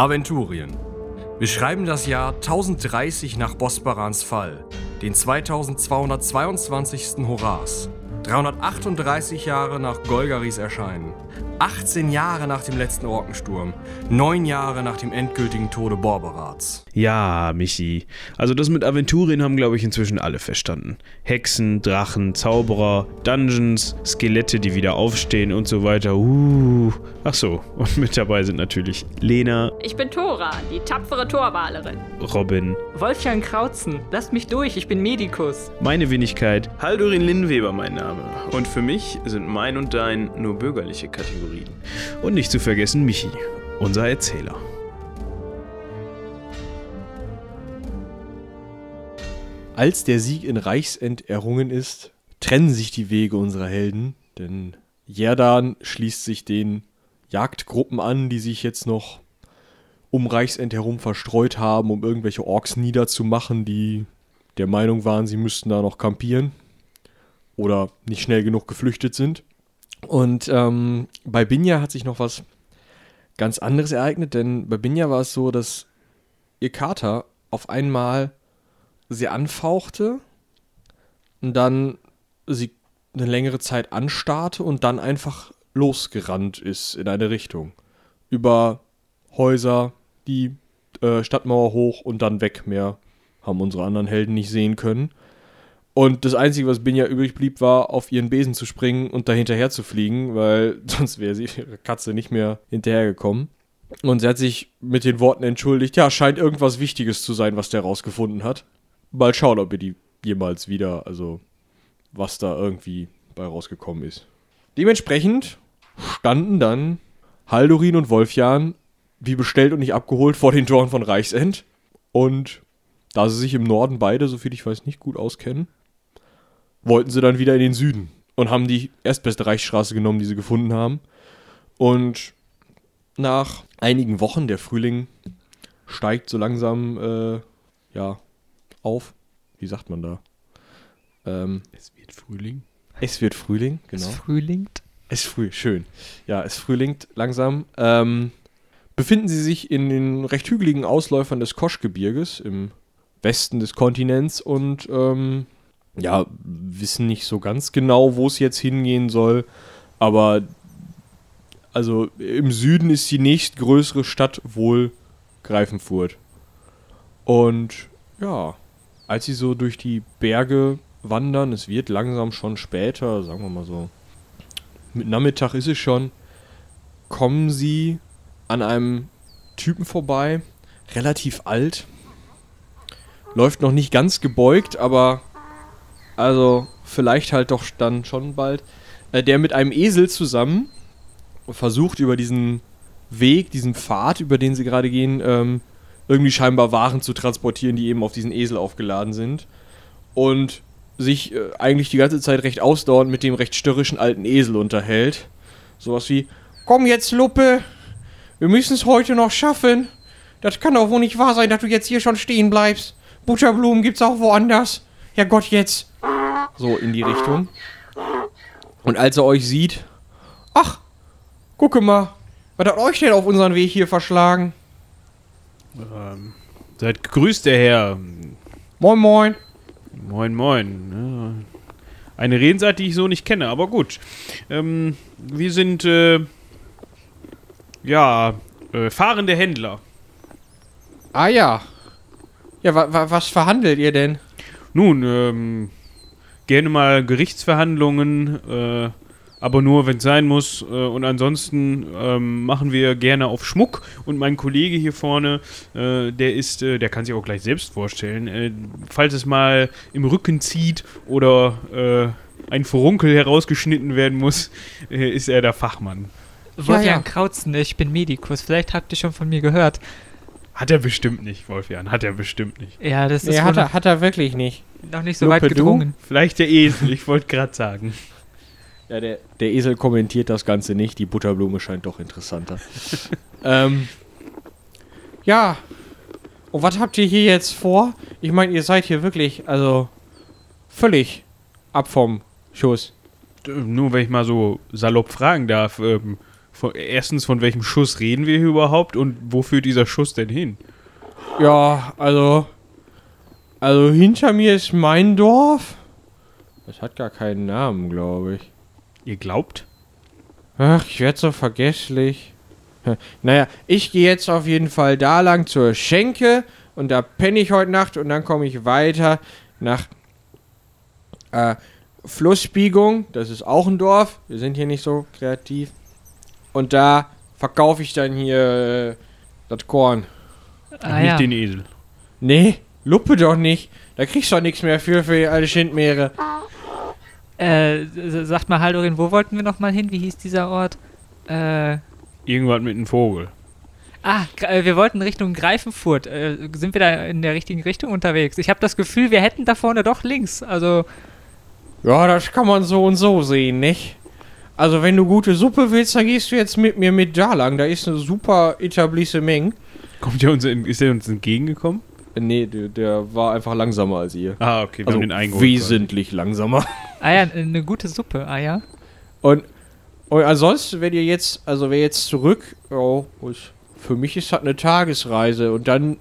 Aventurien. Wir schreiben das Jahr 1030 nach Bosbarans Fall, den 2222. Horas, 338 Jahre nach Golgaris Erscheinen, 18 Jahre nach dem letzten Orkensturm, 9 Jahre nach dem endgültigen Tode Borberats. Ja, Michi. Also das mit Aventurien haben, glaube ich, inzwischen alle verstanden. Hexen, Drachen, Zauberer, Dungeons, Skelette, die wieder aufstehen und so weiter. Uh. Ach so, und mit dabei sind natürlich Lena, Ich bin Tora, die tapfere Torwalerin. Robin, Wolfgang Krautzen, lasst mich durch, ich bin Medikus. meine Wenigkeit, Haldurin Linnweber mein Name. Und für mich sind mein und dein nur bürgerliche Kategorien. Und nicht zu vergessen Michi, unser Erzähler. Als der Sieg in Reichsend errungen ist, trennen sich die Wege unserer Helden, denn Jerdan schließt sich den Jagdgruppen an, die sich jetzt noch um Reichsend herum verstreut haben, um irgendwelche Orks niederzumachen, die der Meinung waren, sie müssten da noch kampieren oder nicht schnell genug geflüchtet sind. Und ähm, bei Binja hat sich noch was ganz anderes ereignet, denn bei Binja war es so, dass ihr Kater auf einmal sie anfauchte und dann sie eine längere Zeit anstarrte und dann einfach losgerannt ist in eine Richtung. Über Häuser, die äh, Stadtmauer hoch und dann weg. Mehr haben unsere anderen Helden nicht sehen können. Und das Einzige, was Binja übrig blieb, war, auf ihren Besen zu springen und da hinterher zu fliegen, weil sonst wäre sie ihre Katze nicht mehr hinterhergekommen. Und sie hat sich mit den Worten entschuldigt, ja, scheint irgendwas Wichtiges zu sein, was der rausgefunden hat. Mal schauen, ob ihr die jemals wieder, also was da irgendwie bei rausgekommen ist. Dementsprechend standen dann Haldorin und Wolfjan, wie bestellt und nicht abgeholt, vor den Toren von Reichsend. Und da sie sich im Norden beide, soviel ich weiß, nicht gut auskennen, wollten sie dann wieder in den Süden und haben die erstbeste Reichsstraße genommen, die sie gefunden haben. Und nach einigen Wochen, der Frühling steigt so langsam, äh, ja, auf. Wie sagt man da? Ähm, Es wird Frühling. es wird Frühling, genau. Es frühlingt. Es früh, schön. Ja, es frühlingt langsam. Ähm, befinden sie sich in den recht hügeligen Ausläufern des Koschgebirges im Westen des Kontinents und ähm, ja, wissen nicht so ganz genau, wo es jetzt hingehen soll. Aber also im Süden ist die nächstgrößere Stadt wohl Greifenfurt. Und ja, als sie so durch die Berge wandern, es wird langsam schon später, sagen wir mal so mit Nachmittag ist es schon, kommen sie an einem Typen vorbei, relativ alt, läuft noch nicht ganz gebeugt, aber also vielleicht halt doch dann schon bald, äh, der mit einem Esel zusammen versucht über diesen Weg, diesen Pfad, über den sie gerade gehen, ähm, irgendwie scheinbar Waren zu transportieren, die eben auf diesen Esel aufgeladen sind. Und sich äh, eigentlich die ganze Zeit recht ausdauernd mit dem recht störrischen alten Esel unterhält. Sowas wie, komm jetzt, Luppe, wir müssen es heute noch schaffen. Das kann doch wohl nicht wahr sein, dass du jetzt hier schon stehen bleibst. Butterblumen gibt's auch woanders. Ja Gott, jetzt. So in die Richtung. Und als er euch sieht, ach, gucke mal, was hat euch denn auf unseren Weg hier verschlagen? Ähm, seid gegrüßt, der Herr. Moin, moin. Moin, moin. Eine Redensart, die ich so nicht kenne, aber gut. Ähm, wir sind, äh, ja, äh, fahrende Händler. Ah ja. Ja, wa wa was verhandelt ihr denn? Nun, ähm, gerne mal Gerichtsverhandlungen, äh, aber nur, wenn es sein muss. Äh, und ansonsten ähm, machen wir gerne auf Schmuck. Und mein Kollege hier vorne, äh, der ist, äh, der kann sich auch gleich selbst vorstellen. Äh, falls es mal im Rücken zieht oder äh, ein Furunkel herausgeschnitten werden muss, äh, ist er der Fachmann. Wolfgang ja. Krautzen, ich bin Medikus. Vielleicht habt ihr schon von mir gehört. Hat er bestimmt nicht, Wolfjan. Hat er bestimmt nicht. Ja, das ist Nee, hat er, hat er wirklich nicht. noch nicht so Lupe, weit du? gedrungen. Vielleicht der Esel, ich wollte gerade sagen. Ja, der, der Esel kommentiert das Ganze nicht. Die Butterblume scheint doch interessanter. ähm, ja. Und was habt ihr hier jetzt vor? Ich meine, ihr seid hier wirklich, also, völlig ab vom Schuss. Nur wenn ich mal so salopp fragen darf, ähm, von, erstens, von welchem Schuss reden wir hier überhaupt und wo führt dieser Schuss denn hin? Ja, also. Also hinter mir ist mein Dorf. Das hat gar keinen Namen, glaube ich. Ihr glaubt? Ach, ich werde so vergesslich. Naja, ich gehe jetzt auf jeden Fall da lang zur Schenke und da penne ich heute Nacht und dann komme ich weiter nach äh, Flussbiegung. Das ist auch ein Dorf. Wir sind hier nicht so kreativ. Und da verkaufe ich dann hier äh, das Korn. Ah, nicht ja. den Esel. Nee, Luppe doch nicht. Da kriegst du doch nichts mehr für, für alle Schindmeere. Äh, sagt mal, Haldorin, wo wollten wir nochmal hin? Wie hieß dieser Ort? Äh, Irgendwas mit einem Vogel. ah, äh, wir wollten Richtung Greifenfurt. Äh, sind wir da in der richtigen Richtung unterwegs? Ich habe das Gefühl, wir hätten da vorne doch links. Also, Ja, das kann man so und so sehen, nicht? Also, wenn du gute Suppe willst, dann gehst du jetzt mit mir mit da lang. Da ist eine super Etablissement. Kommt der uns in, ist er uns entgegengekommen? Nee, der, der war einfach langsamer als ihr. Ah, okay, wir Also haben den eingeholt. wesentlich langsamer. ah ja, eine gute Suppe. Ah ja. Und, und ansonsten, wenn ihr jetzt, also wer jetzt zurück, oh, für mich ist das eine Tagesreise und dann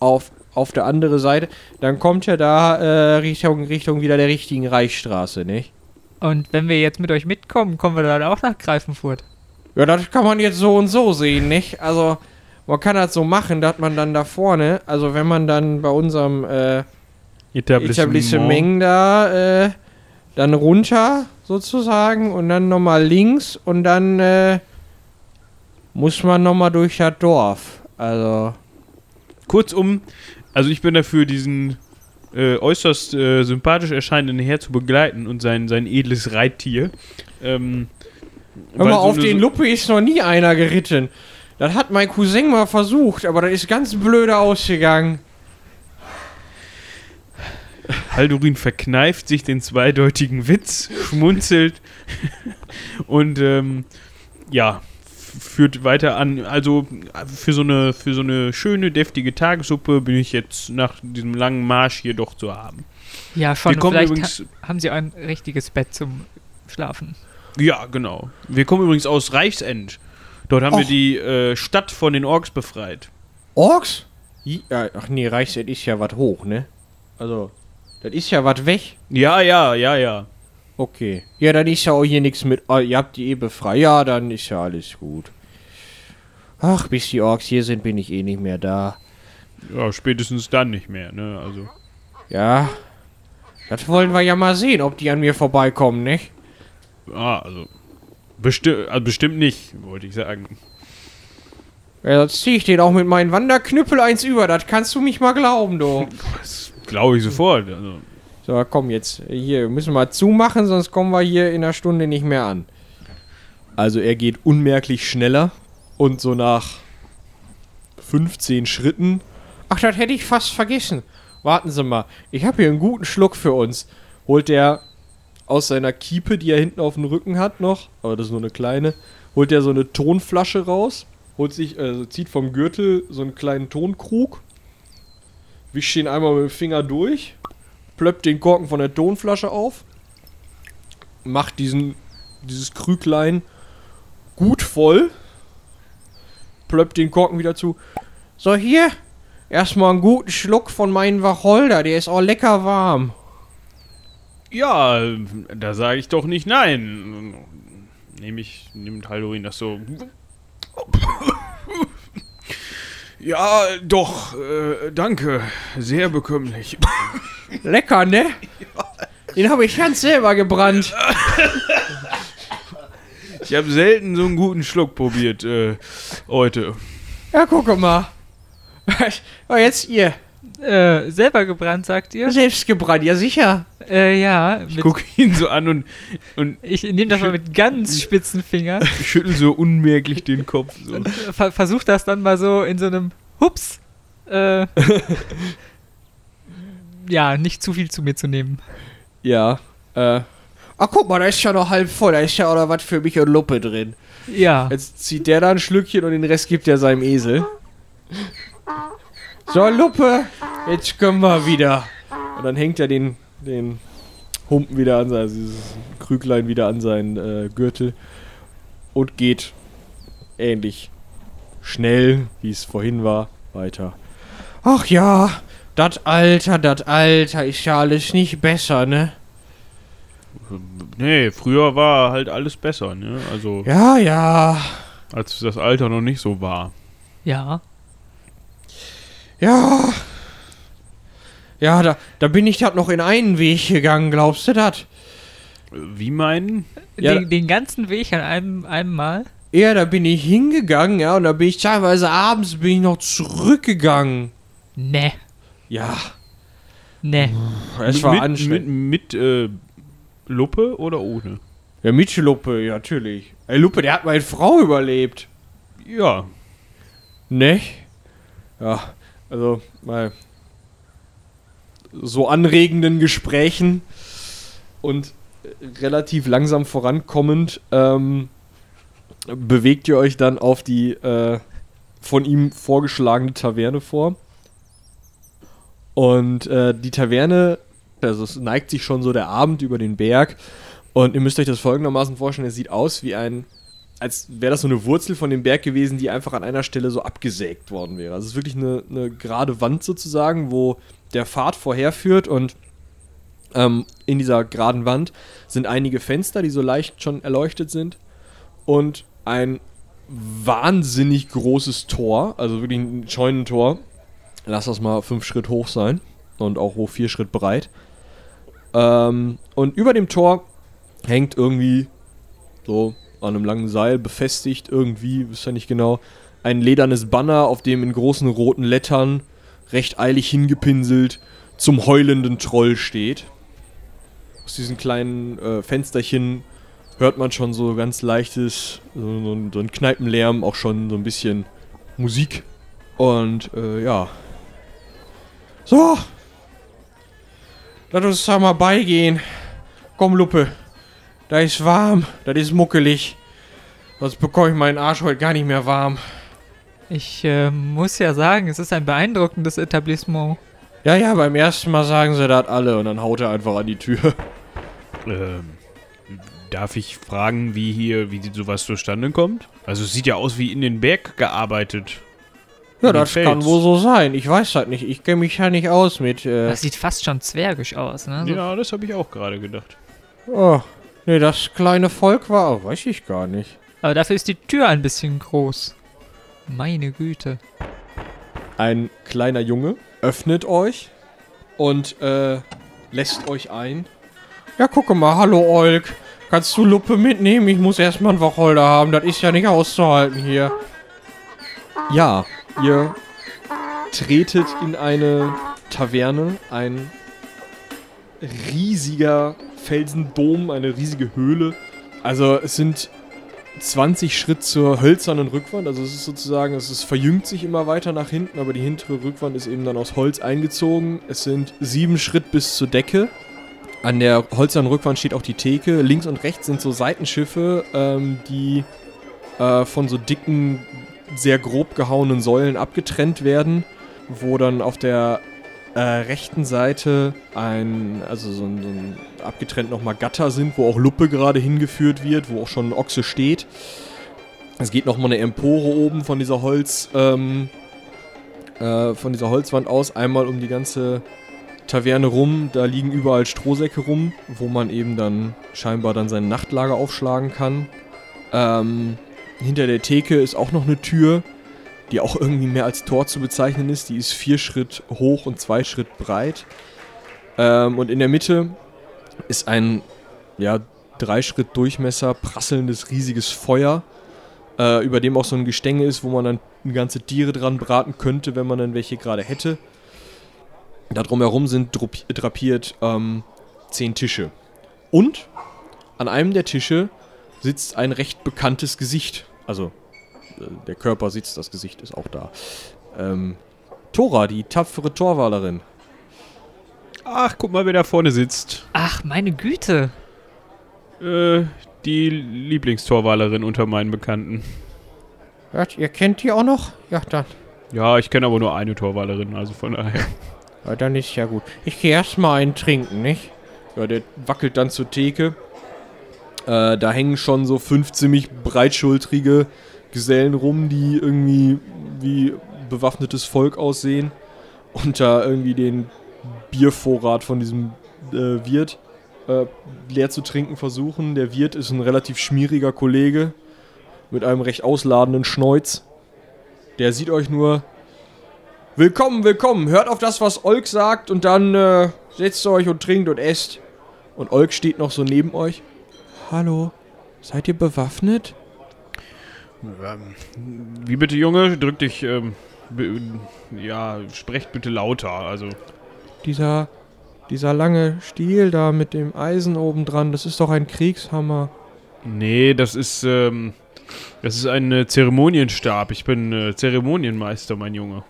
auf, auf der andere Seite, dann kommt ja da äh, Richtung, Richtung wieder der richtigen Reichsstraße, nicht? Und wenn wir jetzt mit euch mitkommen, kommen wir dann auch nach Greifenfurt. Ja, das kann man jetzt so und so sehen, nicht? Also, man kann das so machen, dass man dann da vorne, also wenn man dann bei unserem äh, Etablissement da, äh, dann runter sozusagen und dann nochmal links und dann äh, muss man nochmal durch das Dorf. Also, Kurzum, also ich bin dafür, diesen äh, äußerst äh, sympathisch erscheinenden Herr zu begleiten und sein, sein edles Reittier. Ähm, hör mal so auf, den Luppe ist noch nie einer geritten. Das hat mein Cousin mal versucht, aber das ist ganz blöde ausgegangen. Haldurin verkneift sich den zweideutigen Witz, schmunzelt und ähm, ja, führt weiter an. Also für so eine für so eine schöne deftige Tagessuppe bin ich jetzt nach diesem langen Marsch hier doch zu haben. Ja, schon. Wir kommen Vielleicht übrigens ha haben sie ein richtiges Bett zum Schlafen. ja, genau. Wir kommen übrigens aus Reichsend. Dort haben wir Och. die äh, Stadt von den Orks befreit. Orks? Ja, ach nee, Reichsend ist ja was hoch, ne? Also, das ist ja was weg. Ja, ja, ja, ja. Okay. Ja, dann ist ja auch hier nichts mit. Oh, ihr habt die eh befreit. Ja, dann ist ja alles gut. Ach, bis die Orks hier sind, bin ich eh nicht mehr da. Ja, spätestens dann nicht mehr, ne? Also. Ja. Das wollen wir ja mal sehen, ob die an mir vorbeikommen, nicht? Ah, also. Besti also bestimmt nicht, wollte ich sagen. Ja, sonst zieh ich den auch mit meinen Wanderknüppel eins über. Das kannst du mich mal glauben, du. Das glaube ich sofort. Also. So, komm jetzt. Hier, müssen wir zumachen, sonst kommen wir hier in einer Stunde nicht mehr an. Also er geht unmerklich schneller und so nach 15 Schritten. Ach, das hätte ich fast vergessen. Warten Sie mal, ich habe hier einen guten Schluck für uns. Holt er aus seiner Kiepe, die er hinten auf dem Rücken hat noch, aber das ist nur eine kleine, holt er so eine Tonflasche raus, holt sich, also zieht vom Gürtel so einen kleinen Tonkrug, wischt ihn einmal mit dem Finger durch, plöppt den Korken von der Tonflasche auf, macht diesen, dieses Krüglein gut voll, plöppt den Korken wieder zu. So, hier, erstmal einen guten Schluck von meinem Wacholder, der ist auch lecker warm. Ja, da sage ich doch nicht nein. Nehme ich, nimmt Haldorin das so. Ja, doch, äh, danke. Sehr bekömmlich. Lecker, ne? Den habe ich ganz selber gebrannt. Ich habe selten so einen guten Schluck probiert äh, heute. Ja, gucke mal. Oh, jetzt ihr. Äh, selber gebrannt, sagt ihr? Selbst gebrannt, ja sicher. Äh, ja. Ich gucke ihn so an und, und ich nehme das mal mit ganz spitzen Fingern. schüttel so unmerklich den Kopf. So. und ver versuch das dann mal so in so einem Hups. Äh, ja, nicht zu viel zu mir zu nehmen. Ja, äh. Ach, guck mal, da ist ja noch halb voll. Da ist ja auch noch was für mich und Luppe drin. Ja. Jetzt zieht der da ein Schlückchen und den Rest gibt er seinem Esel. So, Luppe, jetzt können wir wieder. Und dann hängt er den, den Humpen wieder an, sein- also dieses Krüglein wieder an seinen äh, Gürtel und geht ähnlich schnell, wie es vorhin war, weiter. Ach ja, das Alter, das Alter ist ja alles nicht besser, ne? Nee, früher war halt alles besser, ne? Also, Ja, ja, als das Alter noch nicht so war. Ja. Ja. Ja, da, da bin ich das noch in einen Weg gegangen, glaubst du das? Wie meinen? Ja, den, den ganzen Weg an einem, einem Mal? Ja, da bin ich hingegangen, ja, und da bin ich teilweise abends bin ich noch zurückgegangen. Ne. Ja, Ne. es war mit, anstrengend. Mit, mit äh, Luppe oder ohne? Ja, mit Luppe, ja, natürlich. Ey, Luppe, der hat meine Frau überlebt. Ja. Ne? Ja, also mal so anregenden Gesprächen und relativ langsam vorankommend ähm, bewegt ihr euch dann auf die äh, von ihm vorgeschlagene Taverne vor. Und äh, die Taverne, also es neigt sich schon so der Abend über den Berg. Und ihr müsst euch das folgendermaßen vorstellen: Es sieht aus wie ein, als wäre das so eine Wurzel von dem Berg gewesen, die einfach an einer Stelle so abgesägt worden wäre. Also es ist wirklich eine, eine gerade Wand sozusagen, wo der Pfad vorherführt und ähm, in dieser geraden Wand sind einige Fenster, die so leicht schon erleuchtet sind und ein wahnsinnig großes Tor, also wirklich ein Scheunentor. Lass das mal fünf Schritt hoch sein und auch hoch vier Schritt breit. Ähm, und über dem Tor hängt irgendwie so an einem langen Seil befestigt irgendwie, wisst ihr nicht genau, ein ledernes Banner, auf dem in großen roten Lettern recht eilig hingepinselt zum heulenden Troll steht. Aus diesen kleinen äh, Fensterchen hört man schon so ganz leichtes, so, so, ein- so ein Kneipenlärm, auch schon so ein bisschen Musik. Und äh, ja, So. Lass uns da mal beigehen. Komm, Luppe. Da ist warm, das ist muckelig. Sonst bekomme ich meinen Arsch heute gar nicht mehr warm. Ich äh, muss ja sagen, es ist ein beeindruckendes Etablissement. Ja, ja, beim ersten Mal sagen sie das alle. und dann haut er einfach an die Tür. Ähm, darf ich fragen, wie hier, wie sowas zustande kommt? Also es sieht ja aus wie in den Berg gearbeitet. Ja, das kann Fels. wohl so sein. Ich weiß das nicht. Ich kenne mich ja nicht aus mit. Äh, Das sieht fast schon zwergisch aus, ne? So Ja, das habe ich auch gerade gedacht. oh, nee, das kleine Volk war. Weiß ich gar nicht. Aber dafür ist die Tür ein bisschen groß. Meine Güte. Ein kleiner Junge öffnet euch und äh, lässt euch ein. Ja, gucke mal. Hallo, Olk. Kannst du Luppe mitnehmen? Ich muss erstmal einen Wacholder haben. Das ist ja nicht auszuhalten hier. Ja, ihr tretet in eine Taverne, ein riesiger Felsendom, eine riesige Höhle. Also es sind 20 Schritt zur hölzernen Rückwand, also es ist sozusagen, es ist, verjüngt sich immer weiter nach hinten, aber die hintere Rückwand ist eben dann aus Holz eingezogen. Es sind sieben Schritt bis zur Decke. An der hölzernen Rückwand steht auch die Theke. Links und rechts sind so Seitenschiffe, ähm, die äh, von so dicken sehr grob gehauenen Säulen abgetrennt werden, wo dann auf der äh, rechten Seite ein, also so ein, so ein abgetrennt nochmal Gatter sind, wo auch Luppe gerade hingeführt wird, wo auch schon ein Ochse steht. Es geht nochmal eine Empore oben von dieser Holz, ähm, äh, von dieser Holzwand aus, einmal um die ganze Taverne rum. Da liegen überall Strohsäcke rum, wo man eben dann scheinbar dann sein Nachtlager aufschlagen kann. Ähm, hinter der Theke ist auch noch eine Tür, die auch irgendwie mehr als Tor zu bezeichnen ist. Die ist vier Schritt hoch und zwei Schritt breit. Ähm, und in der Mitte ist ein, ja, drei Schritt Durchmesser, prasselndes, riesiges Feuer, äh, über dem auch so ein Gestänge ist, wo man dann ganze Tiere dran braten könnte, wenn man dann welche gerade hätte. Da drumherum sind drapiert ähm, zehn Tische. Und an einem der Tische sitzt ein recht bekanntes Gesicht. Also der Körper sitzt, das Gesicht ist auch da. Ähm, Tora, die tapfere Torwalerin. Ach, guck mal, wer da vorne sitzt. Ach, meine Güte. Äh, die Lieblingstorwalerin unter meinen Bekannten. Ja, ihr kennt die auch noch? Ja, dann. Ja, ich kenne aber nur eine Torwalerin, also von daher. Ja, dann ist ja gut. Ich gehe erstmal einen trinken, nicht? Ja, der wackelt dann zur Theke. Äh, da hängen schon so fünf ziemlich breitschultrige, Gesellen rum, die irgendwie wie bewaffnetes Volk aussehen und da irgendwie den Biervorrat von diesem äh, Wirt äh, leer zu trinken versuchen. Der Wirt ist ein relativ schmieriger Kollege mit einem recht ausladenden Schneuz. Der sieht euch nur. Willkommen, willkommen. Hört auf das, was Olk sagt und dann äh, setzt euch und trinkt und esst. Und Olk steht noch so neben euch. Hallo, seid ihr bewaffnet? Ähm, wie bitte, Junge? Drück dich, ähm, ja, sprecht bitte lauter. Also, Dieser, dieser lange Stiel da mit dem Eisen oben dran, das ist doch ein Kriegshammer. nee, das ist, ähm, das ist ein äh, Zeremonienstab. Ich bin äh, Zeremonienmeister, mein Junge.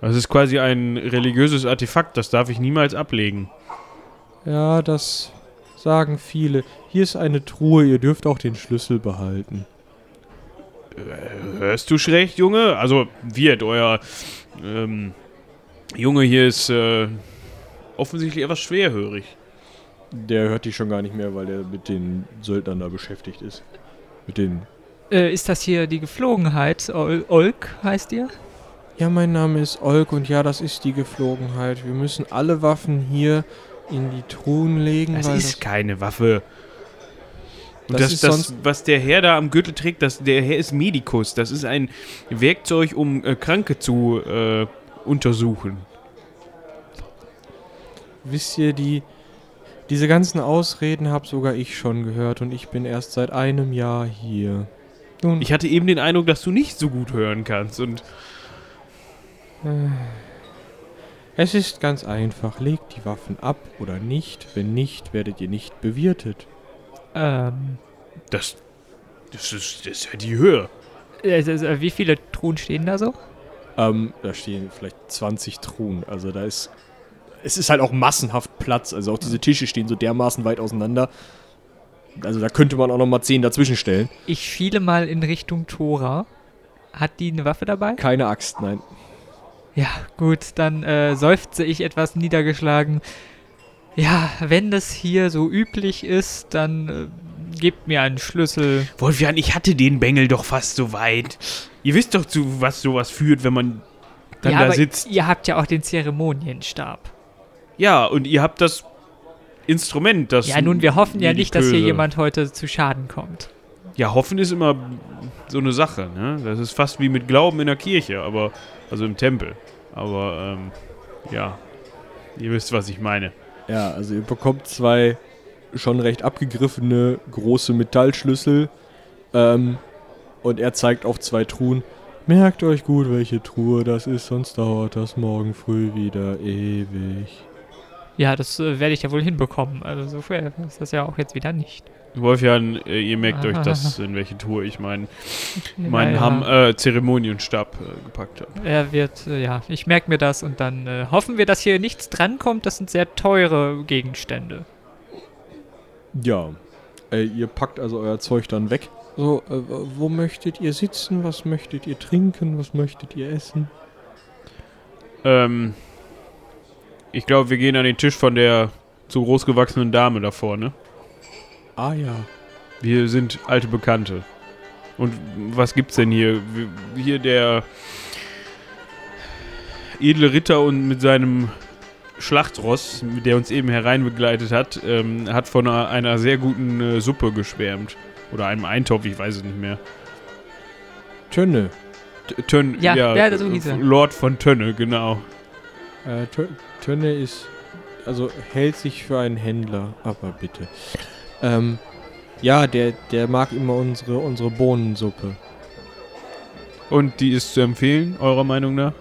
Das ist quasi ein religiöses Artefakt, das darf ich niemals ablegen. Ja, das sagen viele. Hier ist eine Truhe, ihr dürft auch den Schlüssel behalten. Hörst du schlecht, Junge? Also, wird, euer, ähm, Junge hier ist, äh, offensichtlich etwas schwerhörig. Der hört dich schon gar nicht mehr, weil der mit den Söldnern da beschäftigt ist. Mit den. Äh, ist das hier die Geflogenheit? Ol Olk heißt ihr? Ja, mein Name ist Olk und ja, das ist die Geflogenheit. Wir müssen alle Waffen hier in die Truhen legen, Das weil ist keine Waffe. Das das, ist das, sonst- was der Herr da am Gürtel trägt, das, der Herr ist Medikus. Das ist ein Werkzeug, um äh, Kranke zu äh, untersuchen. wisst ihr, die diese ganzen Ausreden habe sogar ich schon gehört und ich bin erst seit einem Jahr hier. Nun, Ich hatte eben den Eindruck, dass du nicht so gut hören kannst. Und es ist ganz einfach. Legt die Waffen ab oder nicht. Wenn nicht, werdet ihr nicht bewirtet. Ähm, das, das, ist, das ist ja die Höhe. äh, wie viele Truhen stehen da so? Ähm, da stehen vielleicht 20 Truhen. Also da ist. Es ist halt auch massenhaft Platz. Also auch diese Tische stehen so dermaßen weit auseinander. Also da könnte man auch noch mal 10 dazwischen stellen. Ich schiele mal in Richtung Tora. Hat die eine Waffe dabei? Keine Axt, nein. Ja, gut, dann äh, seufze ich etwas niedergeschlagen. Ja, wenn das hier so üblich ist, dann äh, gebt mir einen Schlüssel. Wolfjan, ich hatte den Bengel doch fast so weit. Ihr wisst doch, zu was sowas führt, wenn man dann ja, da aber sitzt. ihr habt ja auch den Zeremonienstab. Ja, und ihr habt das Instrument, das. Ja, nun, wir hoffen ja nicht, dass hier jemand heute zu Schaden kommt. Ja, hoffen ist immer so eine Sache, ne? Das ist fast wie mit Glauben in der Kirche, aber. Also im Tempel. Aber, ähm, ja. Ihr wisst, was ich meine. Ja, also ihr bekommt zwei schon recht abgegriffene große Metallschlüssel. Ähm, und er zeigt auf zwei Truhen. Merkt euch gut, welche Truhe das ist, sonst dauert das morgen früh wieder ewig. Ja, das äh, werde ich ja wohl hinbekommen. Also so schwer ist das ja auch jetzt wieder nicht. Wolfjan, äh, ihr merkt euch Ah. das, in welche Tour ich meinen meinen Ja, Ham ja. äh, Zeremonienstab äh, gepackt habe. Er wird, äh, ja, ich merke mir das und dann äh, hoffen wir, dass hier nichts drankommt. Das sind sehr teure Gegenstände. Ja. Äh, ihr packt also euer Zeug dann weg. So, äh, wo möchtet ihr sitzen? Was möchtet ihr trinken? Was möchtet ihr essen? Ähm, ich glaube, wir gehen an den Tisch von der zu groß gewachsenen Dame da vorne. Ah ja. Wir sind alte Bekannte. Und was gibt's denn hier? Hier der edle Ritter und mit seinem Schlachtross, der uns eben hereinbegleitet hat, ähm, hat von einer, einer sehr guten äh, Suppe geschwärmt. Oder einem Eintopf, ich weiß es nicht mehr. Tönne. T- Tönn, Ja, ja, ja, so hieß. Lord von Tönne, genau. Äh, Tö- Tönne ist. Also hält sich für einen Händler, aber bitte. Ähm, ja, der, der mag immer unsere, unsere Bohnensuppe. Und die ist zu empfehlen, eurer Meinung nach?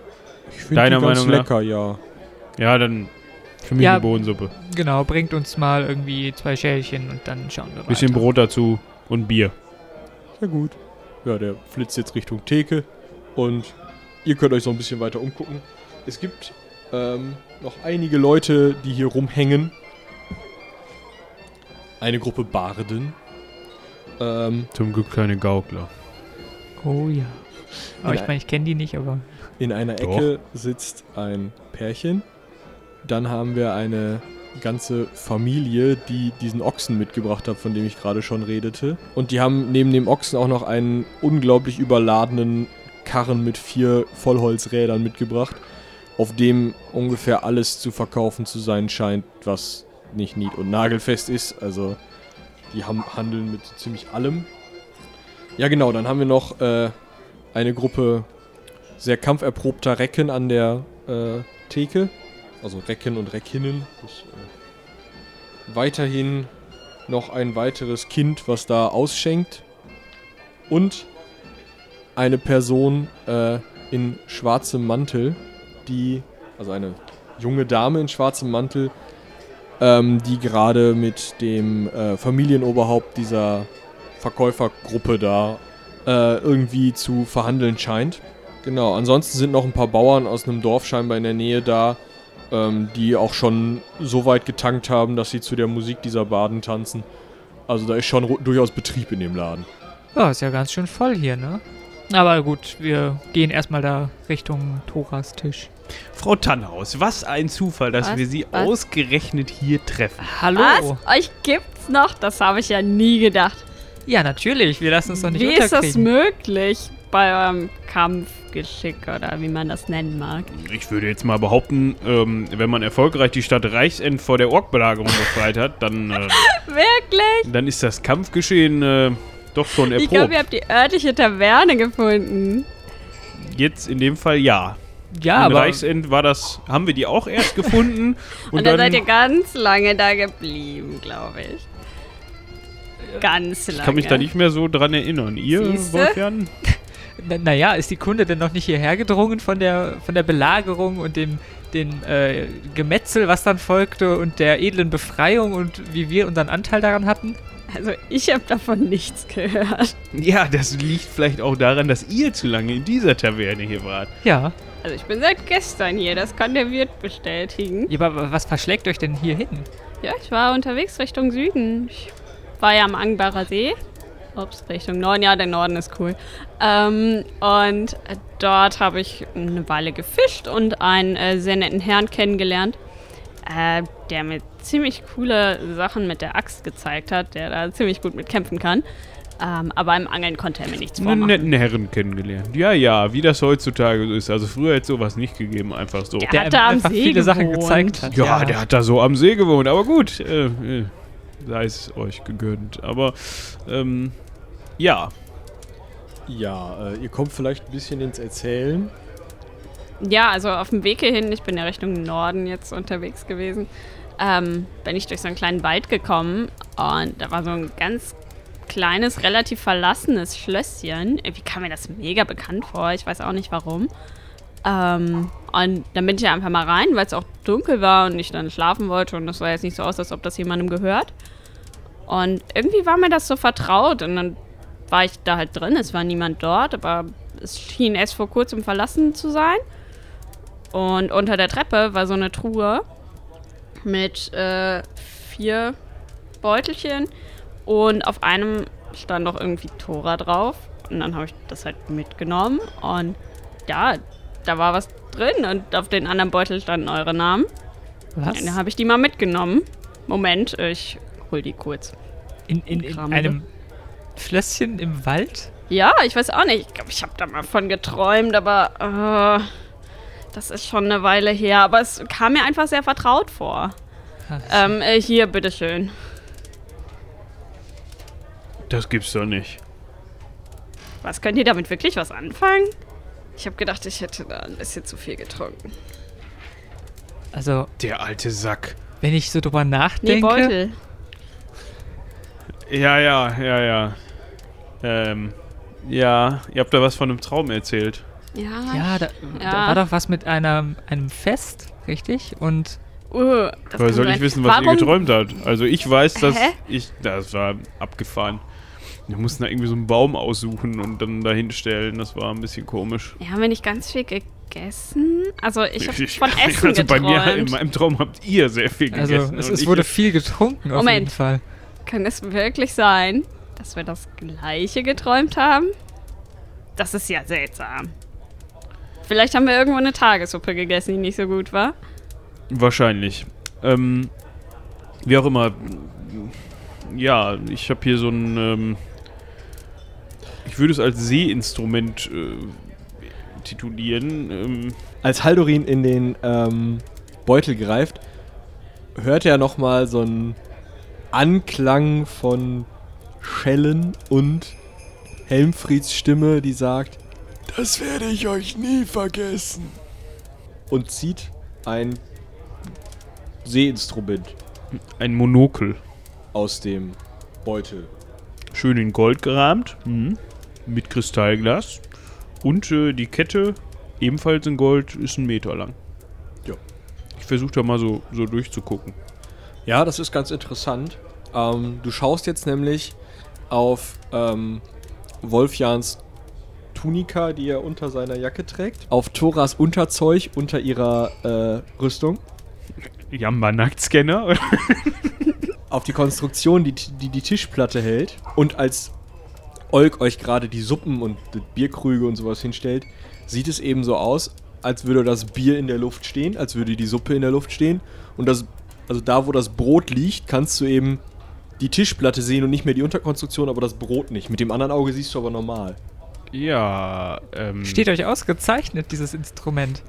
Ich finde Deiner die ganz Meinung nach? lecker, ja. Ja, dann für mich Ja. eine Bohnensuppe. Genau, bringt uns mal irgendwie zwei Schälchen und dann schauen wir Bisschen weiter. Brot dazu und Bier. Sehr gut. Ja, der flitzt jetzt Richtung Theke und ihr könnt euch so ein bisschen weiter umgucken. Es gibt ähm, noch einige Leute, die hier rumhängen. Eine Gruppe Barden. Ähm, Zum Glück keine Gaukler. Oh ja. Aber In ich meine, ich kenne die nicht, aber in einer Doch. Ecke sitzt ein Pärchen. Dann haben wir eine ganze Familie, die diesen Ochsen mitgebracht hat, von dem ich gerade schon redete. Und die haben neben dem Ochsen auch noch einen unglaublich überladenen Karren mit vier Vollholzrädern mitgebracht, auf dem ungefähr alles zu verkaufen zu sein scheint, was nicht nied- und nagelfest ist. Also die haben, handeln mit ziemlich allem. Ja genau, dann haben wir noch äh, eine Gruppe sehr kampferprobter Recken an der äh, Theke. Also Recken und Reckinnen. Das, äh, weiterhin noch ein weiteres Kind, was da ausschenkt. Und eine Person äh, in schwarzem Mantel, die, also eine junge Dame in schwarzem Mantel, ähm, die gerade mit dem äh, Familienoberhaupt dieser Verkäufergruppe da äh, irgendwie zu verhandeln scheint. Genau, ansonsten sind noch ein paar Bauern aus einem Dorf scheinbar in der Nähe da, ähm, die auch schon so weit getankt haben, dass sie zu der Musik dieser Baden tanzen. Also da ist schon durchaus Betrieb in dem Laden. Ja, ist ja ganz schön voll hier, ne? Aber gut, wir gehen erstmal da Richtung Thoras Tisch. Frau Tannhaus, was ein Zufall, dass Was? wir Sie Was? ausgerechnet hier treffen. Hallo! Was? Euch gibt's noch? Das habe ich ja nie gedacht. Ja, natürlich, wir lassen uns doch nicht Wie ist das unterkriegen. möglich bei eurem Kampfgeschick oder wie man das nennen mag? Ich würde jetzt mal behaupten, ähm, wenn man erfolgreich die Stadt Reichsend vor der Orkbelagerung befreit hat, dann, äh, Wirklich? dann ist das Kampfgeschehen äh, doch schon Ich glaube, ihr erprobt. habt die örtliche Taverne gefunden. Jetzt in dem Fall ja. Ja, in aber Reichsend war das, haben wir die auch erst gefunden. Und, Und, dann, dann, seid ihr ganz lange da geblieben, glaube ich. Ganz lange. ich kann mich da nicht mehr so dran erinnern. Ihr, Siehste? Wolfjan? na, naja, ist die Kunde denn noch nicht hierher gedrungen von der, von der Belagerung und dem den äh, Gemetzel, was dann folgte und der edlen Befreiung und wie wir unseren Anteil daran hatten? Also, ich habe davon nichts gehört. Ja, das liegt vielleicht auch daran, dass ihr zu lange in dieser Taverne hier wart. Ja. Also, ich bin seit gestern hier, das kann der Wirt bestätigen. ja aber was verschlägt euch denn hier hin? Ja, ich war unterwegs Richtung Süden. Ich war ja am Angbarer See. Ups, Richtung Norden. Ja, der Norden ist cool. Ähm, und dort habe ich eine Weile gefischt und einen äh, sehr netten Herrn kennengelernt, äh, der mir ziemlich coole Sachen mit der Axt gezeigt hat, der da ziemlich gut mit kämpfen kann. Ähm, aber im Angeln konnte er mir nichts Einen vormachen. netten Herren kennengelernt. Ja, ja, wie das heutzutage so ist. Also früher hätte sowas nicht gegeben, einfach so. Ja. Der hat da am einfach See viele Sachen gewohnt. gezeigt hat. Ja, der hat da so am See gewohnt, aber gut, äh, äh, sei es euch gegönnt. Aber, ähm, ja, Ja, äh, ihr kommt vielleicht ein bisschen ins Erzählen. Ja, also auf dem Weg hierhin, ich bin ja Richtung Norden jetzt unterwegs gewesen, ähm, bin ich durch so einen kleinen Wald gekommen und da war so ein ganz kleines, relativ verlassenes Schlösschen. Irgendwie kam mir das mega bekannt vor, ich weiß auch nicht warum. Ähm, und dann bin ich einfach mal rein, weil es auch dunkel war und ich dann schlafen wollte und das sah jetzt nicht so aus, als ob das jemandem gehört. Und irgendwie war mir das so vertraut und dann war ich da halt drin, es war niemand dort, aber es schien erst vor kurzem verlassen zu sein. Und unter der Treppe war so eine Truhe mit äh, vier Beutelchen und auf einem stand noch irgendwie Tora drauf. Und dann habe ich das halt mitgenommen und ja, da war was drin und auf den anderen Beutel standen eure Namen. Was? Dann habe ich die mal mitgenommen. Moment, ich hol die kurz. In, in, in einem Schlösschen im Wald? Ja, ich weiß auch nicht. Ich glaube, ich habe da mal von geträumt, aber äh, das ist schon eine Weile her. Aber es kam mir einfach sehr vertraut vor. Ähm, äh, hier, bitteschön. Das gibt's doch nicht. Was, könnt ihr damit wirklich was anfangen? Ich habe gedacht, ich hätte da ein bisschen zu viel getrunken. Also, Der alte Sack. wenn ich so drüber Nee, nachdenke. Beutel. Ja, ja, ja, ja. Ähm, ja, ihr habt da was von einem Traum erzählt. Ja. Ja, da, da Ja. war doch was mit einem, einem Fest, richtig? Und Uh, das Woher soll sein. ich wissen, was Warum? ihr geträumt habt? Also ich weiß, dass Hä? ich... Das war abgefahren. Wir mussten da irgendwie so einen Baum aussuchen und dann dahin stellen. Das war ein bisschen komisch. Ja, haben wir nicht ganz viel gegessen? Also, ich habe Ich- von Essen also bei geträumt. mir in meinem Traum habt ihr sehr viel also gegessen. es, und es ich- wurde viel getrunken auf Moment. jeden Fall. Kann es wirklich sein, dass wir das gleiche geträumt haben? Das ist ja seltsam. Vielleicht haben wir irgendwo eine Tagessuppe gegessen, die nicht so gut war. Wahrscheinlich. Ähm, Wie auch immer. Ja, ich habe hier so ein. Ähm, ich würde es als Seeinstrument äh, titulieren. Ähm, Als Haldorin in den ähm, Beutel greift, hört er nochmal so einen Anklang von Schellen und Helmfrieds Stimme, die sagt, das werde ich euch nie vergessen. Und zieht ein Seeinstrument ein Monokel. aus dem Beutel. Schön in Gold gerahmt. Mhm. Mit Kristallglas. Und äh, die Kette, ebenfalls in Gold, ist ein Meter lang. Ja. Ich versuche da mal so, so durchzugucken. Ja, das ist ganz interessant. Ähm, du schaust jetzt nämlich auf ähm, Wolfjans Tunika, die er unter seiner Jacke trägt, auf Thoras Unterzeug unter ihrer äh, Rüstung, Jamba-Nacktscanner. auf die Konstruktion, die, die die Tischplatte hält und als Olk euch gerade die Suppen und die Bierkrüge und sowas hinstellt, sieht es eben so aus, als würde das Bier in der Luft stehen, als würde die Suppe in der Luft stehen und das, also da, wo das Brot liegt, kannst du eben die Tischplatte sehen und nicht mehr die Unterkonstruktion, aber das Brot nicht. Mit dem anderen Auge siehst du aber normal. Ja, ähm, Steht euch ausgezeichnet, dieses Instrument.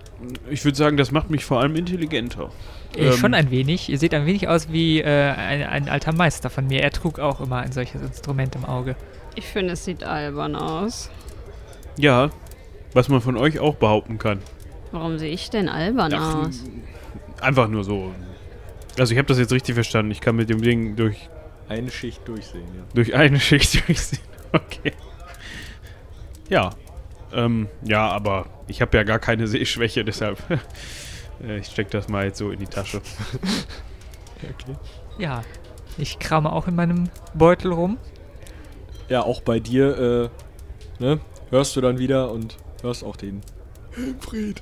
ich würde sagen, das macht mich vor allem intelligenter. Äh, Ähm, schon ein wenig. Ihr seht ein wenig aus wie äh, ein, ein alter Meister von mir. Er trug auch immer ein solches Instrument im Auge. Ich finde, es sieht albern aus. Ja, was man von euch auch behaupten kann. Warum sehe ich denn albern Ach, aus? Einfach nur so. Also ich habe das jetzt richtig verstanden. Ich kann mit dem Ding durch, Eine Schicht durchsehen, ja. durch eine Schicht durchsehen. Okay. Ja. Ähm, ja, aber ich habe ja gar keine Sehschwäche, deshalb äh, ich steck das mal jetzt so in die Tasche. Okay. Ja, ich krame auch in meinem Beutel rum. Ja, auch bei dir, äh, ne, hörst du dann wieder und hörst auch den Helmfried.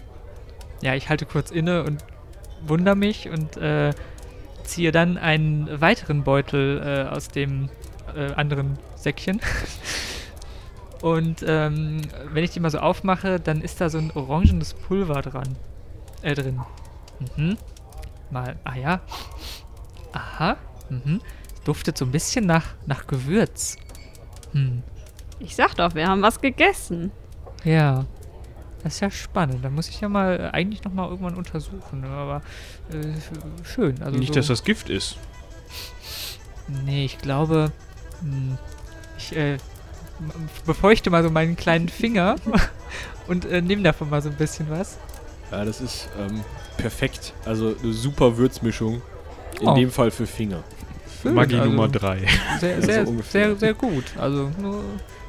Ja, ich halte kurz inne und wundere mich und äh, ziehe dann einen weiteren Beutel äh, aus dem äh, anderen Säckchen. und ähm, wenn ich die mal so aufmache, dann ist da so ein orangenes Pulver dran. Äh, drin. Mhm. Mal, ah ja. Aha. Mhm. Duftet so ein bisschen nach, nach Gewürz. Hm. Ich sag doch, wir haben was gegessen. Ja. Das ist ja spannend. Da muss ich ja mal äh, eigentlich noch mal irgendwann untersuchen. Aber äh, schön. Also Nicht, so, dass das Gift ist. Nee, ich glaube. Hm, ich äh, befeuchte mal so meinen kleinen Finger und äh, nehme davon mal so ein bisschen was. Ja, das ist ähm, perfekt. Also eine super Würzmischung. In Oh. dem Fall für Finger. Schön, Magie also Nummer 3. Sehr, So sehr, ungefähr. sehr, sehr gut. Also nur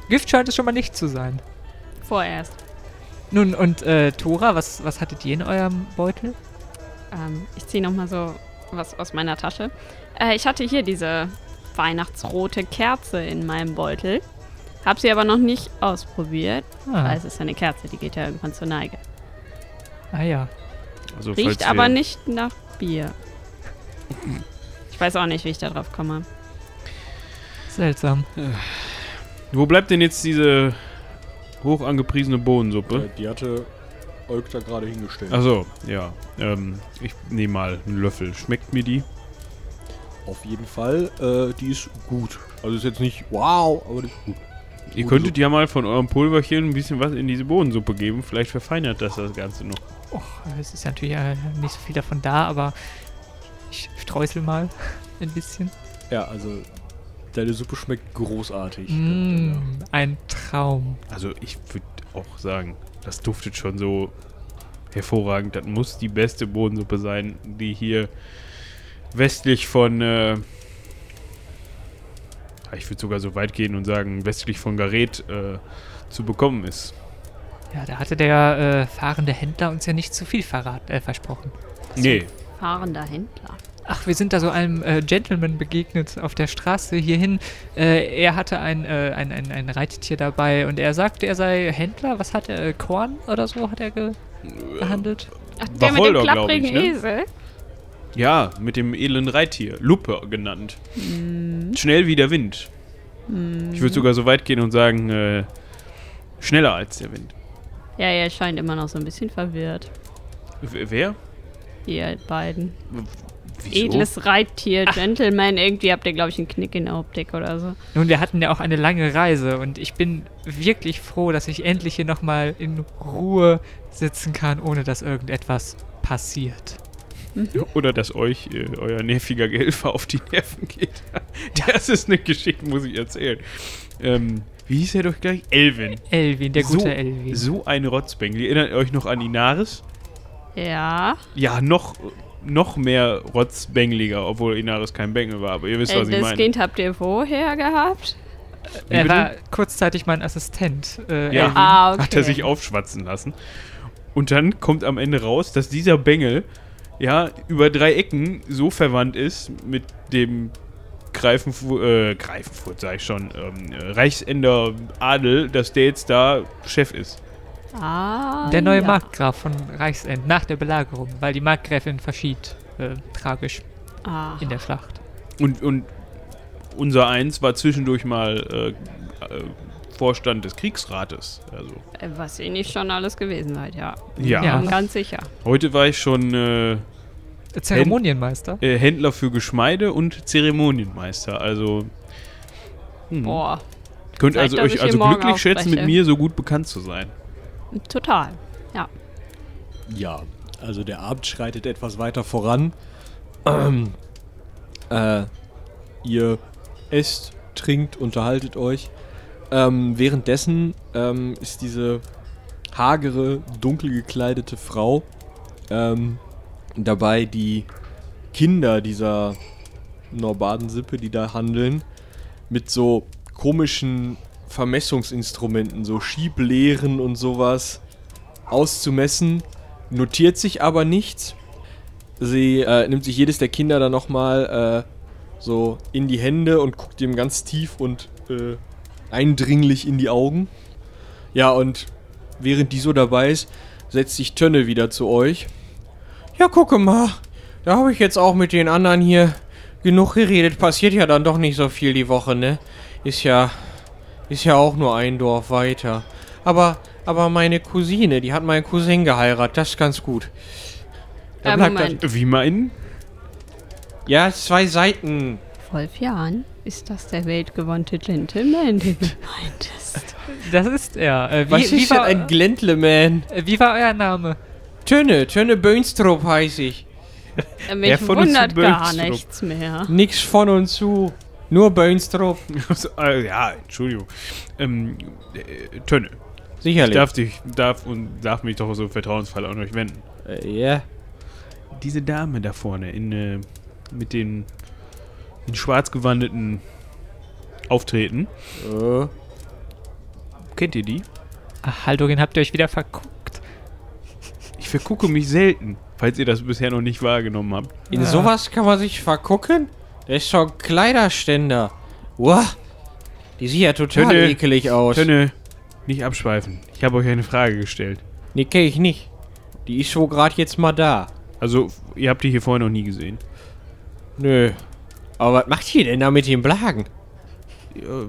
Gift scheint es schon mal nicht zu sein. Vorerst. Nun, und äh, Tora, was, was hattet ihr in eurem Beutel? Ähm, ich ziehe nochmal so was aus meiner Tasche. Äh, ich hatte hier diese weihnachtsrote Kerze in meinem Beutel. Hab sie aber noch nicht ausprobiert. Ah, Weil es ist ja eine Kerze, die geht ja irgendwann zur Neige. ah ja. Also, Riecht aber nicht nach Bier. Ich weiß auch nicht, wie ich da drauf komme. Seltsam. Wo bleibt denn jetzt diese hoch angepriesene Bohnensuppe? Äh, die hatte Olk da gerade hingestellt. Achso, ja. Ähm, ich nehme mal einen Löffel. Schmeckt mir die? Auf jeden Fall, äh, die ist gut. Also ist jetzt nicht wow, aber die ist gut. Ihr könntet ja mal von eurem Pulverchen ein bisschen was in diese Bohnensuppe geben. Vielleicht verfeinert das das Ganze noch. Och, es ist natürlich äh, nicht so viel davon da, aber ich streusel mal ein bisschen. Ja, also deine Suppe schmeckt großartig. Mm, ein Traum. Also ich würde auch sagen, das duftet schon so hervorragend. Das muss die beste Bohnensuppe sein, die hier westlich von... Äh, ich würde sogar so weit gehen und sagen, westlich von Gareth äh, zu bekommen ist. Ja, da hatte der äh, fahrende Händler uns ja nicht zu viel verrat, äh, versprochen. Nee, Fahrender Händler. Ach, wir sind da so einem äh, Gentleman begegnet auf der Straße hierhin. Äh, er hatte ein, äh, ein, ein, ein Reittier dabei und er sagte, er sei Händler. Was hat er? Korn oder so hat er ge gehandelt? Ach, der mit dem Wacholder, klapprigen ich, ne? Esel. Ja, mit dem edlen Reittier. Luppe genannt. Schnell wie der Wind. Ich würde sogar so weit gehen und sagen, äh, schneller als der Wind. Ja, er scheint immer noch so ein bisschen verwirrt. W wer? Ihr beiden. Wieso? edles Reittier, Gentleman. Irgendwie habt ihr, glaube ich, einen Knick in der Optik oder so. Nun, wir hatten ja auch eine lange Reise und ich bin wirklich froh, dass ich endlich hier nochmal in Ruhe sitzen kann, ohne dass irgendetwas passiert. Oder dass euch äh, euer nerviger Gehilfe auf die Nerven geht. Das ist eine Geschichte, muss ich erzählen. Ähm, wie hieß er doch gleich? Elvin. Elvin, der gute so, Elvin. So ein Rotzbengel. Erinnert ihr euch noch an Inaris? Ja. Ja, noch, noch mehr rotzbengliger, obwohl Inaris kein Bengel war, aber ihr wisst, Äh, was ich das meine. Kind habt ihr woher gehabt? er bitte? war kurzzeitig mein Assistent. Äh, Ja. Ah, okay. Hat er sich aufschwatzen lassen. Und dann kommt am Ende raus, dass dieser Bengel ja über drei Ecken so verwandt ist mit dem Greifenfurt, äh, Greifenfurt sag ich schon, ähm, äh, Reichsender Adel, dass der jetzt da Chef ist. Ah, Der neue ja. Markgraf von Reichsend nach der Belagerung, weil die Markgräfin verschied. Äh, tragisch Ah. in der Schlacht. Und, und unser Eins war zwischendurch mal äh, äh, Vorstand des Kriegsrates. Also Äh, Was ihr nicht schon alles gewesen seid, ja. ja. Ja. Ganz sicher. Heute war ich schon äh, Zeremonienmeister. äh, Händler für Geschmeide und Zeremonienmeister. Also hm. Boah, könnt Zeigt, also euch also glücklich schätzen, mit mir so gut bekannt zu sein. total. Ja. Ja, also der Abend schreitet etwas weiter voran. äh, ihr esst, trinkt, unterhaltet euch. Ähm, währenddessen ähm, ist diese hagere, dunkel gekleidete Frau ähm, dabei, die Kinder dieser Norbaden-Sippe, die da handeln, mit so komischen Vermessungsinstrumenten, so Schieblehren und sowas auszumessen, notiert sich aber nichts. Sie äh, nimmt sich jedes der Kinder dann nochmal äh, so in die Hände und guckt ihm ganz tief und äh, eindringlich in die Augen. Ja, und während die so dabei ist, setzt sich Tönne wieder zu euch. Ja, gucke mal, da habe ich jetzt auch mit den anderen hier genug geredet. Passiert ja dann doch nicht so viel die Woche, ne? Ist ja, ist ja auch nur ein Dorf weiter. Aber, aber meine Cousine, die hat meinen Cousin geheiratet, das ist ganz gut. Da Äh, bleibt Moment. Wie meinen? ja, zwei Seiten. Wolf Jahren? Ist das der weltgewonnene Gentleman, den du meintest? Das ist er. Äh, wie, Was wie, ist denn war, ein Glentleman? äh, wie war euer Name? Tönne, Tönne Bönstrup heiße ich. Äh, Mich Wer von uns wundert gar Bölstrup? nichts mehr. Nix von und zu. Nur Bönstrup. Äh, ja, Entschuldigung. Ähm, äh, Tönne. Ich Sicherlich. darf dich, darf und darf mich doch so vertrauensvoll an euch wenden. Äh, ja. Diese Dame da vorne in, äh, mit den in schwarz gewandeten Auftreten. Äh, Kennt ihr die? Ach, Haldorin, habt ihr euch wieder verguckt? Ich vergucke mich selten, falls ihr das bisher noch nicht wahrgenommen habt. in Ja. sowas kann man sich vergucken? Der ist schon ein Kleiderständer. Uah. Die sieht ja total Tönne, ekelig aus. Tönne, nicht abschweifen. Ich habe euch eine Frage gestellt. Nee, kenn ich nicht. Die ist wohl gerade jetzt mal da. Also, ihr habt die hier vorher noch nie gesehen. Nö. Aber was macht die denn da mit dem Blagen? Ja,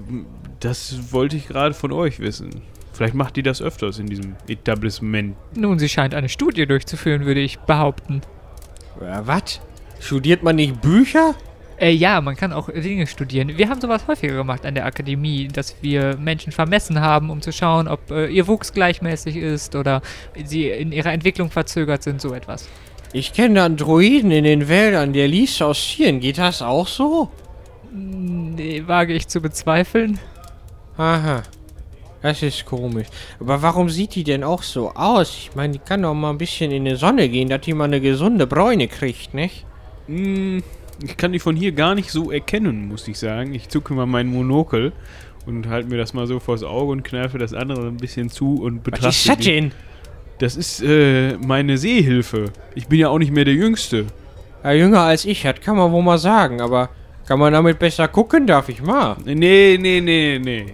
das wollte ich gerade von euch wissen. Vielleicht macht die das öfters in diesem Etablissement. Nun, sie scheint eine Studie durchzuführen, würde ich behaupten. Ja, was? Studiert man nicht Bücher? Äh, ja, man kann auch Dinge studieren. Wir haben sowas häufiger gemacht an der Akademie, dass wir Menschen vermessen haben, um zu schauen, ob äh, ihr Wuchs gleichmäßig ist oder sie in ihrer Entwicklung verzögert sind, so etwas. Ich kenne Androiden in den Wäldern, der liest aus Tieren. Geht das auch so? Nee, wage ich zu bezweifeln. Aha. Das ist komisch. Aber warum sieht die denn auch so aus? Ich meine, die kann doch mal ein bisschen in die Sonne gehen, dass die mal eine gesunde Bräune kriegt, nicht? Hm, ich kann die von hier gar nicht so erkennen, muss ich sagen. Ich zucke mal meinen Monokel und halte mir das mal so vors Auge und kneife das andere ein bisschen zu und betrachte Was ist das die. Das ist äh, meine Seehilfe. Ich bin ja auch nicht mehr der Jüngste. Ja, jünger als ich, das kann man wohl mal sagen, aber kann man damit besser gucken, darf ich mal. Nee, nee, nee, nee.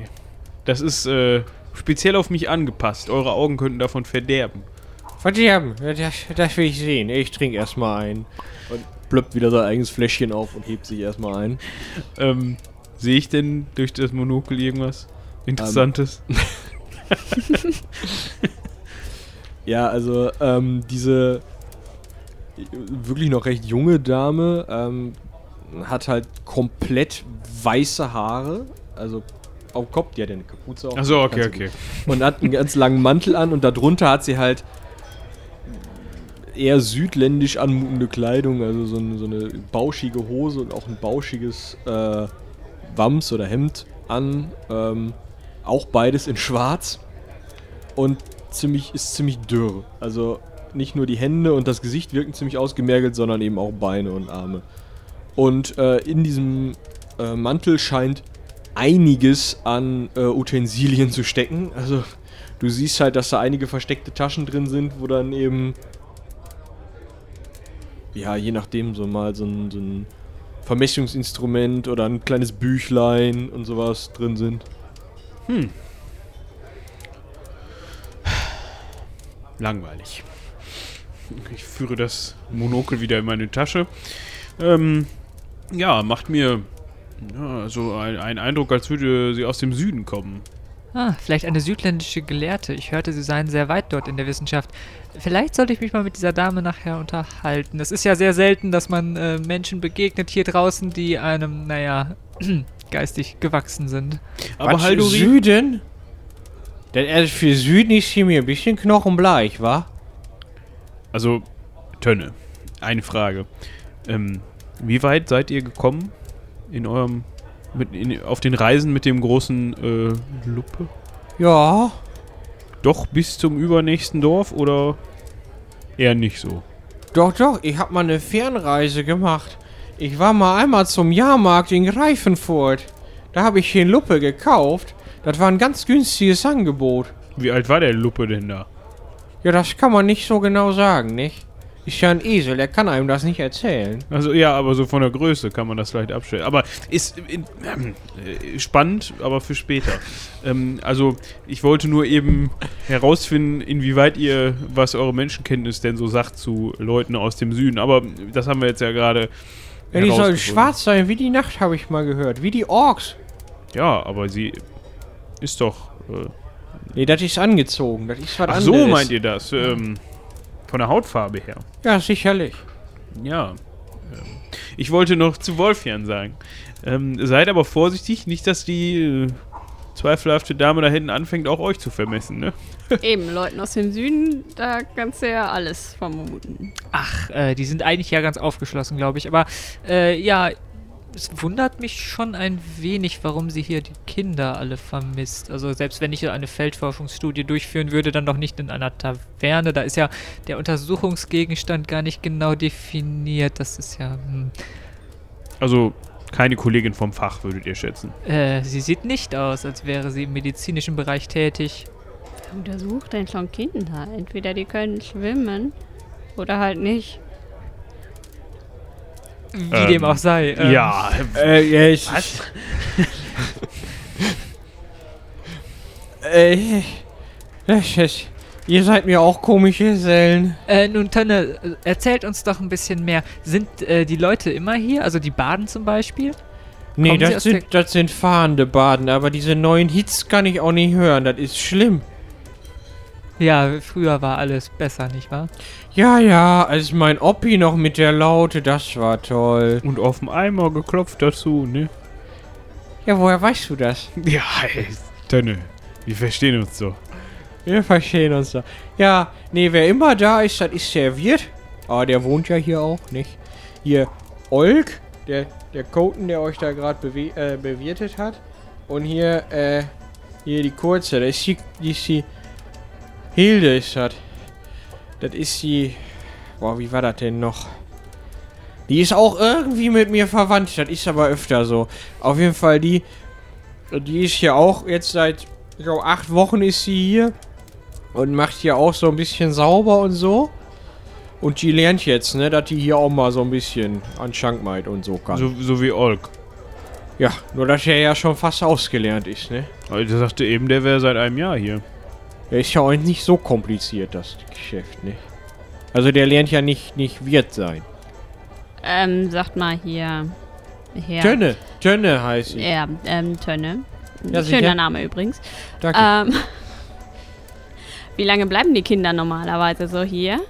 Das ist äh, speziell auf mich angepasst. Eure Augen könnten davon verderben. Verderben, das, das will ich sehen. Ich trinke erstmal ein. Und plöppt wieder sein eigenes Fläschchen auf und hebt sich erstmal ein. Ähm, sehe ich denn durch das Monokel irgendwas Interessantes? Ja, also ähm, diese wirklich noch recht junge Dame, ähm, hat halt komplett weiße Haare, also auf dem Kopf, die hat ja eine Kapuze auf. Achso, okay, okay. und hat einen ganz langen Mantel an und darunter hat sie halt eher südländisch anmutende Kleidung, also so eine, so eine bauschige Hose und auch ein bauschiges äh, Wams oder Hemd an. Ähm, auch beides in schwarz und ziemlich, ist ziemlich dürr. Also nicht nur die Hände und das Gesicht wirken ziemlich ausgemergelt, sondern eben auch Beine und Arme. Und äh, in diesem äh, Mantel scheint einiges an äh, Utensilien zu stecken. Also du siehst halt, dass da einige versteckte Taschen drin sind, wo dann eben ja, je nachdem so mal so ein, so ein Vermessungsinstrument oder ein kleines Büchlein und sowas drin sind. Langweilig. Ich führe das Monokel wieder in meine Tasche. Ähm, ja, macht mir ja, so ein- einen Eindruck, als würde sie aus dem Süden kommen. Ah, vielleicht eine südländische Gelehrte. Ich hörte, Sie seien sehr weit dort in der Wissenschaft. Vielleicht sollte ich mich mal mit dieser Dame nachher unterhalten. Es ist ja sehr selten, dass man äh, Menschen begegnet hier draußen, die einem, naja, geistig gewachsen sind. Aber Was, Halduri, Süden? Denn also für Süden ist hier mir ein bisschen knochenbleich, wa? also Tönne, eine Frage. Ähm, wie weit seid ihr gekommen in eurem, mit, in, auf den Reisen mit dem großen äh, Luppe? Ja. Doch bis zum übernächsten Dorf oder eher nicht so? Doch, doch, ich hab mal eine Fernreise gemacht. Ich war mal einmal zum Jahrmarkt in Greifenfurt. Da habe ich hier Luppe gekauft. Das war ein ganz günstiges Angebot. Wie alt war der Luppe denn da? Ja, das kann man nicht so genau sagen, nicht? Ist ja ein Esel, der kann einem das nicht erzählen. Also ja, aber so von der Größe kann man das vielleicht abstellen. Aber ist äh, spannend, aber für später. Ähm, also ich wollte nur eben herausfinden, inwieweit ihr, was eure Menschenkenntnis denn so sagt zu Leuten aus dem Süden. Aber das haben wir jetzt ja gerade. Ja, die soll herausgefunden. schwarz sein, wie die Nacht, habe ich mal gehört. Wie die Orks. Ja, aber sie ist doch. Äh, Nee, das ist angezogen. Das ist was ach anderes. so meint ihr das? Ähm, von der Hautfarbe her. Ja, sicherlich. Ja. Ähm, ich wollte noch zu Wolfjan sagen. Ähm, seid aber vorsichtig, nicht, dass die äh, zweifelhafte Dame da hinten anfängt, auch euch zu vermessen, ne? Eben, Leuten aus dem Süden, da kannst du ja alles vermuten. Ach, äh, die sind eigentlich ja ganz aufgeschlossen, glaube ich. Aber äh, ja, es wundert mich schon ein wenig, warum sie hier die Kinder alle vermisst. Also selbst wenn ich eine Feldforschungsstudie durchführen würde, dann doch nicht in einer Taverne. Da ist ja der Untersuchungsgegenstand gar nicht genau definiert. Das ist ja. Hm. Also keine Kollegin vom Fach, würdet ihr schätzen. Äh, sie sieht nicht aus, als wäre sie im medizinischen Bereich tätig. Untersuch dein schon Kinder. Entweder die können schwimmen oder halt nicht. Wie Ähm, dem auch sei. ähm, ja, Äh, ja, ich. Was? Äh, das ist, ihr seid mir auch komische Gesellen. Äh, nun, Tanne, äh, erzählt uns doch ein bisschen mehr. Sind äh, die Leute immer hier? Also die Baden zum Beispiel? Nee, Kommen das sind, das sind fahrende Baden, aber diese neuen Hits kann ich auch nicht hören. Das ist schlimm. Ja, früher war alles besser, nicht wahr? Ja, ja, als mein Oppi noch mit der Laute, das war toll. und auf dem Eimer geklopft dazu, ne? Ja, woher weißt du das? Ja, ey, Tönne, wir verstehen uns so. Wir verstehen uns da. Ja, nee, wer immer da ist, das ist der Wirt. Ah, der wohnt ja hier auch, nicht? Hier, Olk, der, der Koten, der euch da gerade äh, bewirtet hat. Und hier, äh, hier die Kurze, das ist die, die, ist die Hilde ist das. Das ist die, boah, wie war das denn noch? Die ist auch irgendwie mit mir verwandt, das ist aber öfter so. Auf jeden Fall, die, die ist hier auch jetzt seit, ich glaube, acht Wochen ist sie hier und macht hier auch so ein bisschen sauber und so. Und die lernt jetzt, ne, dass die hier auch mal so ein bisschen an Schankmaid und so kann. So, so wie Olk. ja, nur dass er ja schon fast ausgelernt ist, ne? Aber Der sagte eben, der wäre seit einem Jahr hier. Ist ja auch nicht so kompliziert, das Geschäft, ne? Also der lernt ja nicht, nicht Wirt sein. Ähm, sagt mal hier. Herr. Tönne, Tönne heißt sie. Ja, ähm, Tönne. Ja, Schöner sicher. Name übrigens. Danke. Ähm, wie lange bleiben die Kinder normalerweise so hier?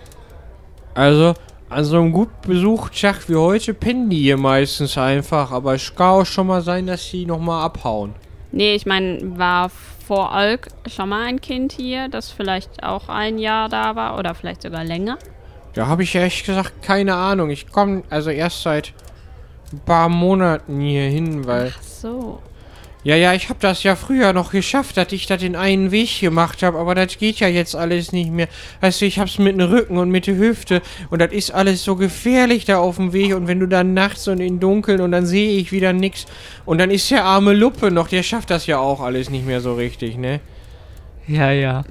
Also, An so einem gut besuchten Tag wie heute pennen die hier meistens einfach, aber es kann auch schon mal sein, dass sie nochmal abhauen. Nee, ich meine, war vor Olk schon mal ein Kind hier, das vielleicht auch ein Jahr da war oder vielleicht sogar länger? Da habe ich ehrlich gesagt keine Ahnung. Ich komme also erst seit ein paar Monaten hier hin, weil. Ach so. Ja, ja, ich habe das ja früher noch geschafft, dass ich das in einen Weg gemacht habe, aber das geht ja jetzt alles nicht mehr. Weißt du, ich hab's mit dem Rücken und mit der Hüfte und das ist alles so gefährlich da auf dem Weg und wenn du dann nachts und in Dunkeln und dann sehe ich wieder nix und dann ist der arme Luppe noch, der schafft das ja auch alles nicht mehr so richtig, ne? Ja, ja.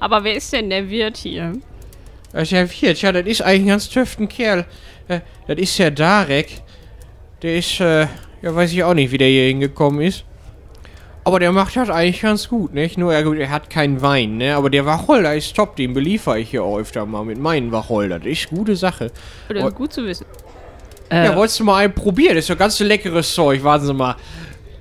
Aber wer ist denn der Wirt hier? Das ist ja Wirt, ja, das ist eigentlich ein ganz töften Kerl. Äh, das ist der Darek. Der ist, äh, ja, weiß ich auch nicht, wie der hier hingekommen ist. Aber der macht das eigentlich ganz gut, nicht? Nur, gut, er hat keinen Wein, ne? Aber der Wacholder ist top, den beliefer ich hier auch öfter mal mit meinen Wacholder. Das ist gute Sache. Oder Oh. gut zu wissen. Äh, Ja, wolltest du mal einen probieren? Das ist ja ganz leckeres Zeug. Warten Sie mal.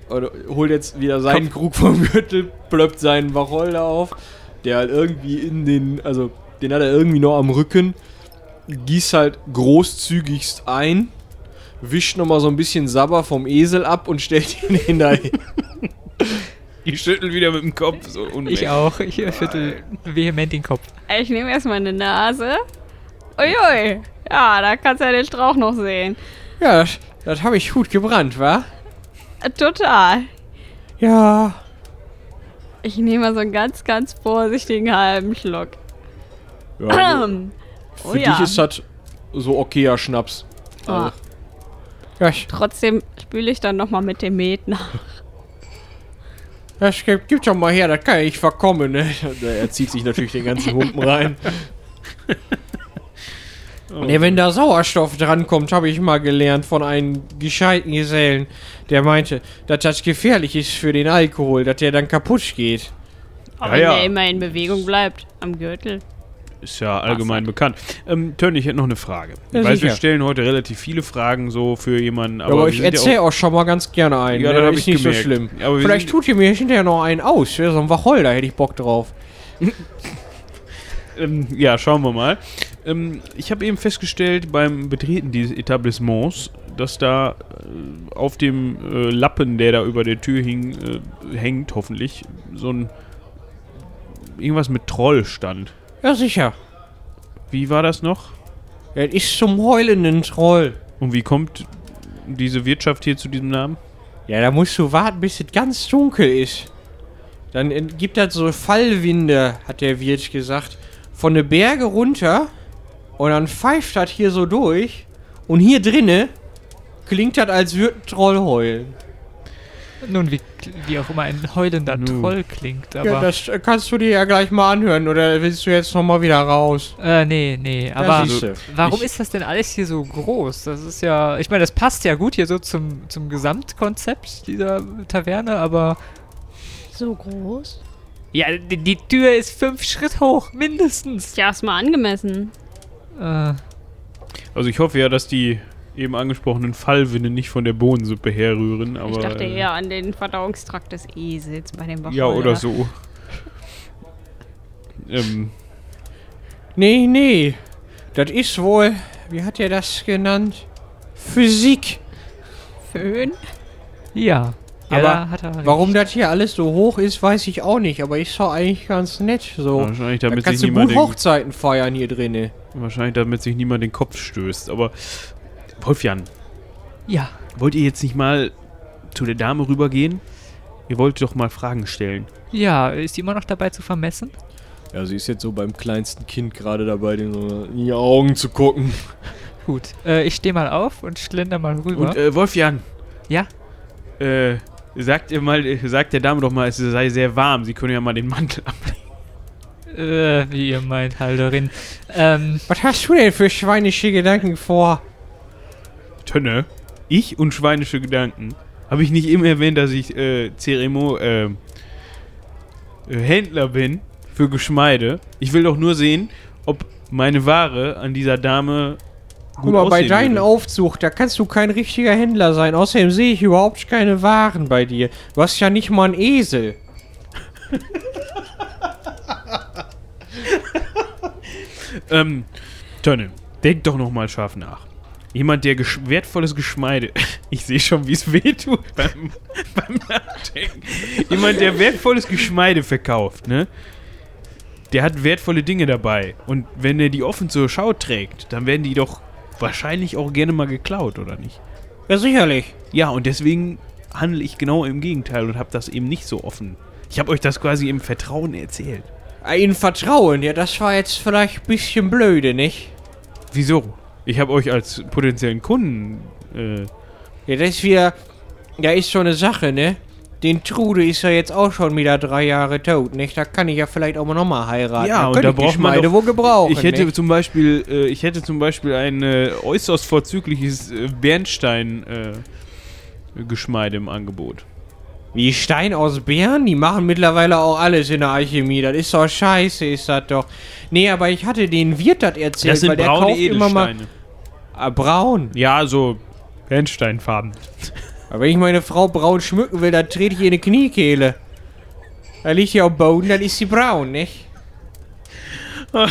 Und holt jetzt wieder seinen Krug vom Gürtel, plöppt seinen Wacholder auf, der halt irgendwie in den, also den hat er irgendwie noch am Rücken, gießt halt großzügigst ein, wischt nochmal so ein bisschen Sabber vom Esel ab und stellt ihn hinterher. Ich schüttel wieder mit dem Kopf. So ich auch. Ich schüttel vehement den Kopf. Ich nehme erstmal eine Nase. Uiui. Ja, da kannst du ja den Strauch noch sehen. Ja, das, das habe ich gut gebrannt, wa? Äh, Total. Ja. Ich nehme mal so einen ganz, ganz vorsichtigen halben Schluck. ja Ähm, für oh dich ja. ist das so okayer Schnaps. Ah, Ja, ich, trotzdem spüle ich dann nochmal mit dem Met nach. Das gibt, gibt schon mal her, das kann ja nicht verkommen, ne? Er zieht sich natürlich den ganzen Humpen rein. Ne, wenn da Sauerstoff drankommt, habe ich mal gelernt von einem gescheiten Gesellen, der meinte, dass das gefährlich ist für den Alkohol, dass der dann kaputt geht. Aber Ja, ja. wenn der immer in Bewegung bleibt, am Gürtel. Ist ja allgemein bekannt. Ähm, Tönn, ich hätte noch eine Frage. Ja, ich weiß, wir stellen heute relativ viele Fragen so für jemanden, aber, Aber, wir ich ja erzähle auch, schon mal ganz gerne einen. Ja, ne? das hab ist ich nicht gemerkt. so schlimm. Aber Vielleicht tut ihr mir hinterher noch einen aus. Ja, so ein Wacholder hätte ich Bock drauf. Ähm, ja, schauen wir mal. Ähm, ich habe eben festgestellt beim Betreten dieses Etablissements, dass da äh, auf dem äh, Lappen, der da über der Tür hing, äh, hängt, hoffentlich, so ein irgendwas mit Troll stand. Ja, sicher. Wie war das noch? Das ist zum heulenden Troll. Und wie kommt diese Wirtschaft hier zu diesem Namen? Ja, da musst du warten, bis es ganz dunkel ist. Dann gibt das so Fallwinde, hat der Wirt gesagt. Von den Berge runter. Und dann pfeift das hier so durch. Und hier drinne klingt das, als würde ein Troll heulen. Nun, wie, wie auch immer ein heulender Nu. Troll klingt, Ja, aber. das äh, kannst du dir ja gleich mal anhören. Oder willst du jetzt nochmal wieder raus? äh, nee, nee, Ja, aber. siehste. Warum ist das denn alles hier so groß? Das ist ja, ich meine, das passt ja gut hier so zum, zum Gesamtkonzept dieser Taverne, aber So groß? ja, die, die Tür ist fünf Schritt hoch, mindestens. Tja, ist mal angemessen. Äh, Also ich hoffe ja, dass die eben angesprochenen Fallwinde nicht von der Bohnensuppe herrühren, aber ich dachte äh, eher an den Verdauungstrakt des Esels bei dem Wacholder. ja oder so. ähm, Nee, nee. Das ist wohl, wie hat er das genannt? Physik. Föhn? ja. ja, Aber da hat er. Warum das hier alles so hoch ist, weiß ich auch nicht. Aber ist doch eigentlich ganz nett so. wahrscheinlich Da damit sich kannst du niemand gut Hochzeiten feiern hier drinne. wahrscheinlich damit sich niemand den Kopf stößt. Aber Wolfjan, Ja, wollt ihr jetzt nicht mal zu der Dame rübergehen? Ihr wollt doch mal Fragen stellen. ja, ist die immer noch dabei zu vermessen? Ja, sie ist jetzt so beim kleinsten Kind gerade dabei, den so in die Augen zu gucken. Gut, äh, ich stehe mal auf und schlender mal rüber. Und äh, Wolfjan, ja, äh, sagt ihr mal, äh, sagt der Dame doch mal, es sei sehr warm. Sie können ja mal den Mantel ablegen. äh, wie ihr meint, Halderin. Ähm, Was hast du denn für schweinische Gedanken vor? Tönne, ich und schweinische Gedanken. Habe ich nicht eben erwähnt, dass ich äh, Zeremo, äh, äh, Händler bin für Geschmeide? Ich will doch nur sehen, ob meine Ware an dieser Dame Guck mal, bei deinem. Aufzug, da kannst du kein richtiger Händler sein. Außerdem sehe ich überhaupt keine Waren bei dir. Du hast ja nicht mal einen Esel. Ähm, Tönne, Denk doch noch mal scharf nach. Jemand, der gesch wertvolles Geschmeide. Ich sehe schon, wie es wehtut beim, beim Nachdenken. Jemand, der wertvolles Geschmeide verkauft, ne? Der hat wertvolle Dinge dabei. Und wenn er die offen zur Schau trägt, dann werden die doch wahrscheinlich auch gerne mal geklaut, oder nicht? Ja, sicherlich. Ja, und deswegen handle ich genau im Gegenteil und habe das eben nicht so offen. Ich habe euch das quasi im Vertrauen erzählt. Äh, Ihnen vertrauen, ja, das war jetzt vielleicht ein bisschen blöde, nicht? Wieso? Ich habe euch als potenziellen Kunden. Äh, Ja, das ist wieder. Ja, ist so eine Sache, ne? Den Trude ist ja jetzt auch schon wieder drei Jahre tot, nicht? Da kann ich ja vielleicht auch mal nochmal heiraten. Ja, und könnte da ich braucht man doch- wohl gebrauchen. ich hätte nicht? zum Beispiel, äh, ich hätte zum Beispiel ein äh, äußerst vorzügliches äh, Bernstein äh, Geschmeide im Angebot. Wie Stein aus Bären? Die machen mittlerweile auch alles in der Alchemie. Das ist doch scheiße, ist das doch. Nee, aber ich hatte den Wirt das erzählt, Das sind weil der braune kauft immer mal. Edelsteine. Ah, braun. Ja, so Bernsteinfarben. Aber wenn ich meine Frau braun schmücken will, dann trete ich ihr eine Kniekehle. Da liegt die auf dem Boden, dann ist sie braun, nicht?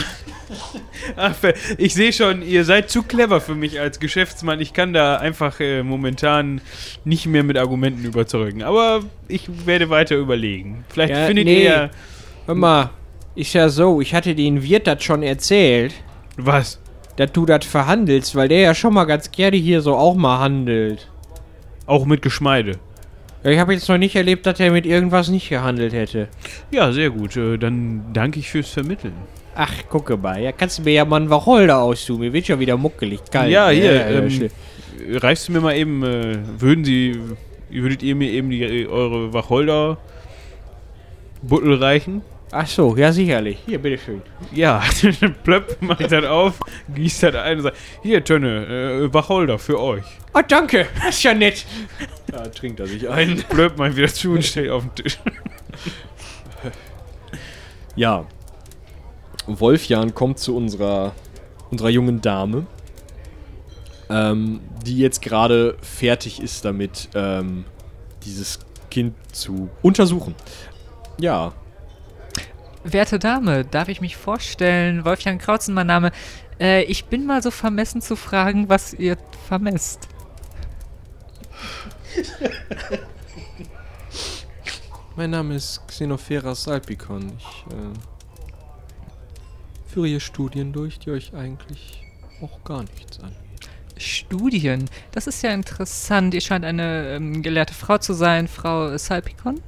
Ach, ich sehe schon, ihr seid zu clever für mich als Geschäftsmann. Ich kann da einfach äh, momentan nicht mehr mit Argumenten überzeugen. Aber ich werde weiter überlegen. Vielleicht Ja, findet nee. ihr Hör mal, ist ja so, ich hatte den Wirt das schon erzählt, was. dass du das verhandelst, weil der ja schon mal ganz gerne hier so auch mal handelt. Auch mit Geschmeide. Ja, ich habe jetzt noch nicht erlebt, dass er mit irgendwas nicht gehandelt hätte. Ja, sehr gut. Äh, dann danke ich fürs Vermitteln. Ach, gucke mal, ja, kannst du mir ja mal einen Wacholder austun. Mir wird schon wieder muckelig kalt. ja, hier. ja, ähm, reichst du mir mal eben, äh, würden Sie, würdet ihr mir eben die, äh, eure Wacholder Buttel reichen? Ach so, ja, sicherlich. Hier, bitteschön. Ja, plöpp, mach ich das auf, gießt das ein und sagt, hier, Tönne, äh, Wacholder für euch. Oh, danke, das ist ja nett. Da trinkt er sich ein. Plöpp mal wieder zu und stellt auf den Tisch. Ja. Wolfjan kommt zu unserer, unserer jungen Dame, ähm, die jetzt gerade fertig ist damit, ähm, dieses Kind zu untersuchen. Ja, Werte Dame, darf ich mich vorstellen? Wolfgang Krautzen, mein Name. Äh, ich bin mal so vermessen zu fragen, was ihr vermisst. Mein Name ist Xenopheras Salpikon. Ich äh, führe hier Studien durch, die euch eigentlich auch gar nichts angeht. Studien. Das ist ja interessant. Ihr scheint eine ähm, gelehrte Frau zu sein, Frau Salpikon.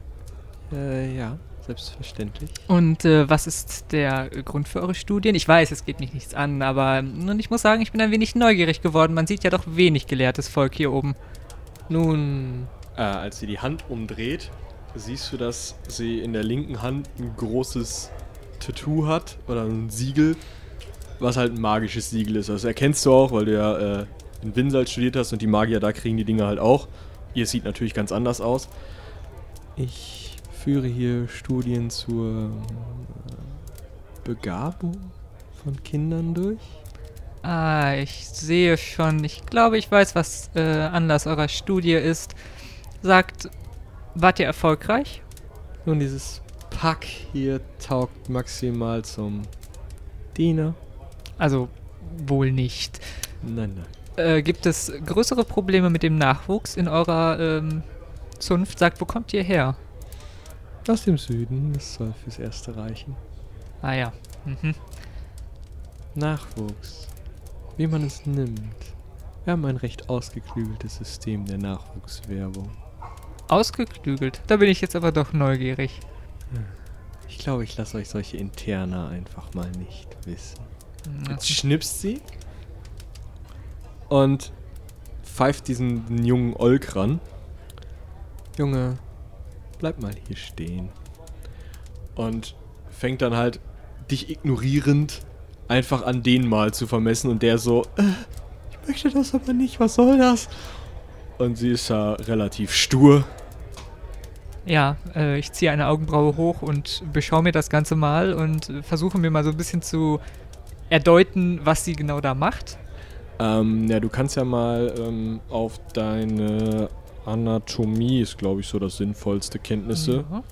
Äh, ja, selbstverständlich. Und äh, was ist der Grund für eure Studien? Ich weiß, es geht mich nichts an, aber ähm, und ich muss sagen, ich bin ein wenig neugierig geworden. Man sieht ja doch wenig gelehrtes Volk hier oben. Nun, äh, als sie die Hand umdreht, siehst du, dass sie in der linken Hand ein großes Tattoo hat oder ein Siegel, was halt ein magisches Siegel ist. Das erkennst du auch, weil du ja äh, in Winsal studiert hast und die Magier da kriegen die Dinge halt auch. Ihr sieht natürlich ganz anders aus. Ich führe hier Studien zur äh, Begabung von Kindern durch. Ah, ich sehe schon. Ich glaube, ich weiß, was äh, Anlass eurer Studie ist. Sagt, wart ihr erfolgreich? Nun, dieses Pack hier taugt maximal zum Diener. Also, wohl nicht. Nein, nein. Äh, gibt es größere Probleme mit dem Nachwuchs in eurer ähm, Zunft? Sagt, wo kommt ihr her? Aus dem Süden, das soll fürs Erste reichen. Ah ja. Mhm. Nachwuchs. Wie man es nimmt. Wir haben ein recht ausgeklügeltes System der Nachwuchswerbung. Ausgeklügelt. Da bin ich jetzt aber doch neugierig. Ich glaube, ich lasse euch solche Interna einfach mal nicht wissen. Ja. Jetzt schnipst sie und pfeift diesen jungen Olk ran. Junge, bleib mal hier stehen. Und fängt dann halt dich ignorierend einfach an den mal zu vermessen und der so, äh, ich möchte das aber nicht, was soll das? Und sie ist da relativ stur. Ja, äh, ich ziehe eine Augenbraue hoch und beschaue mir das Ganze mal und versuche mir mal so ein bisschen zu erdeuten, was sie genau da macht. Ähm, ja, du kannst ja mal ähm, auf deine Anatomie, ist glaube ich so das sinnvollste Kenntnisse, Ja.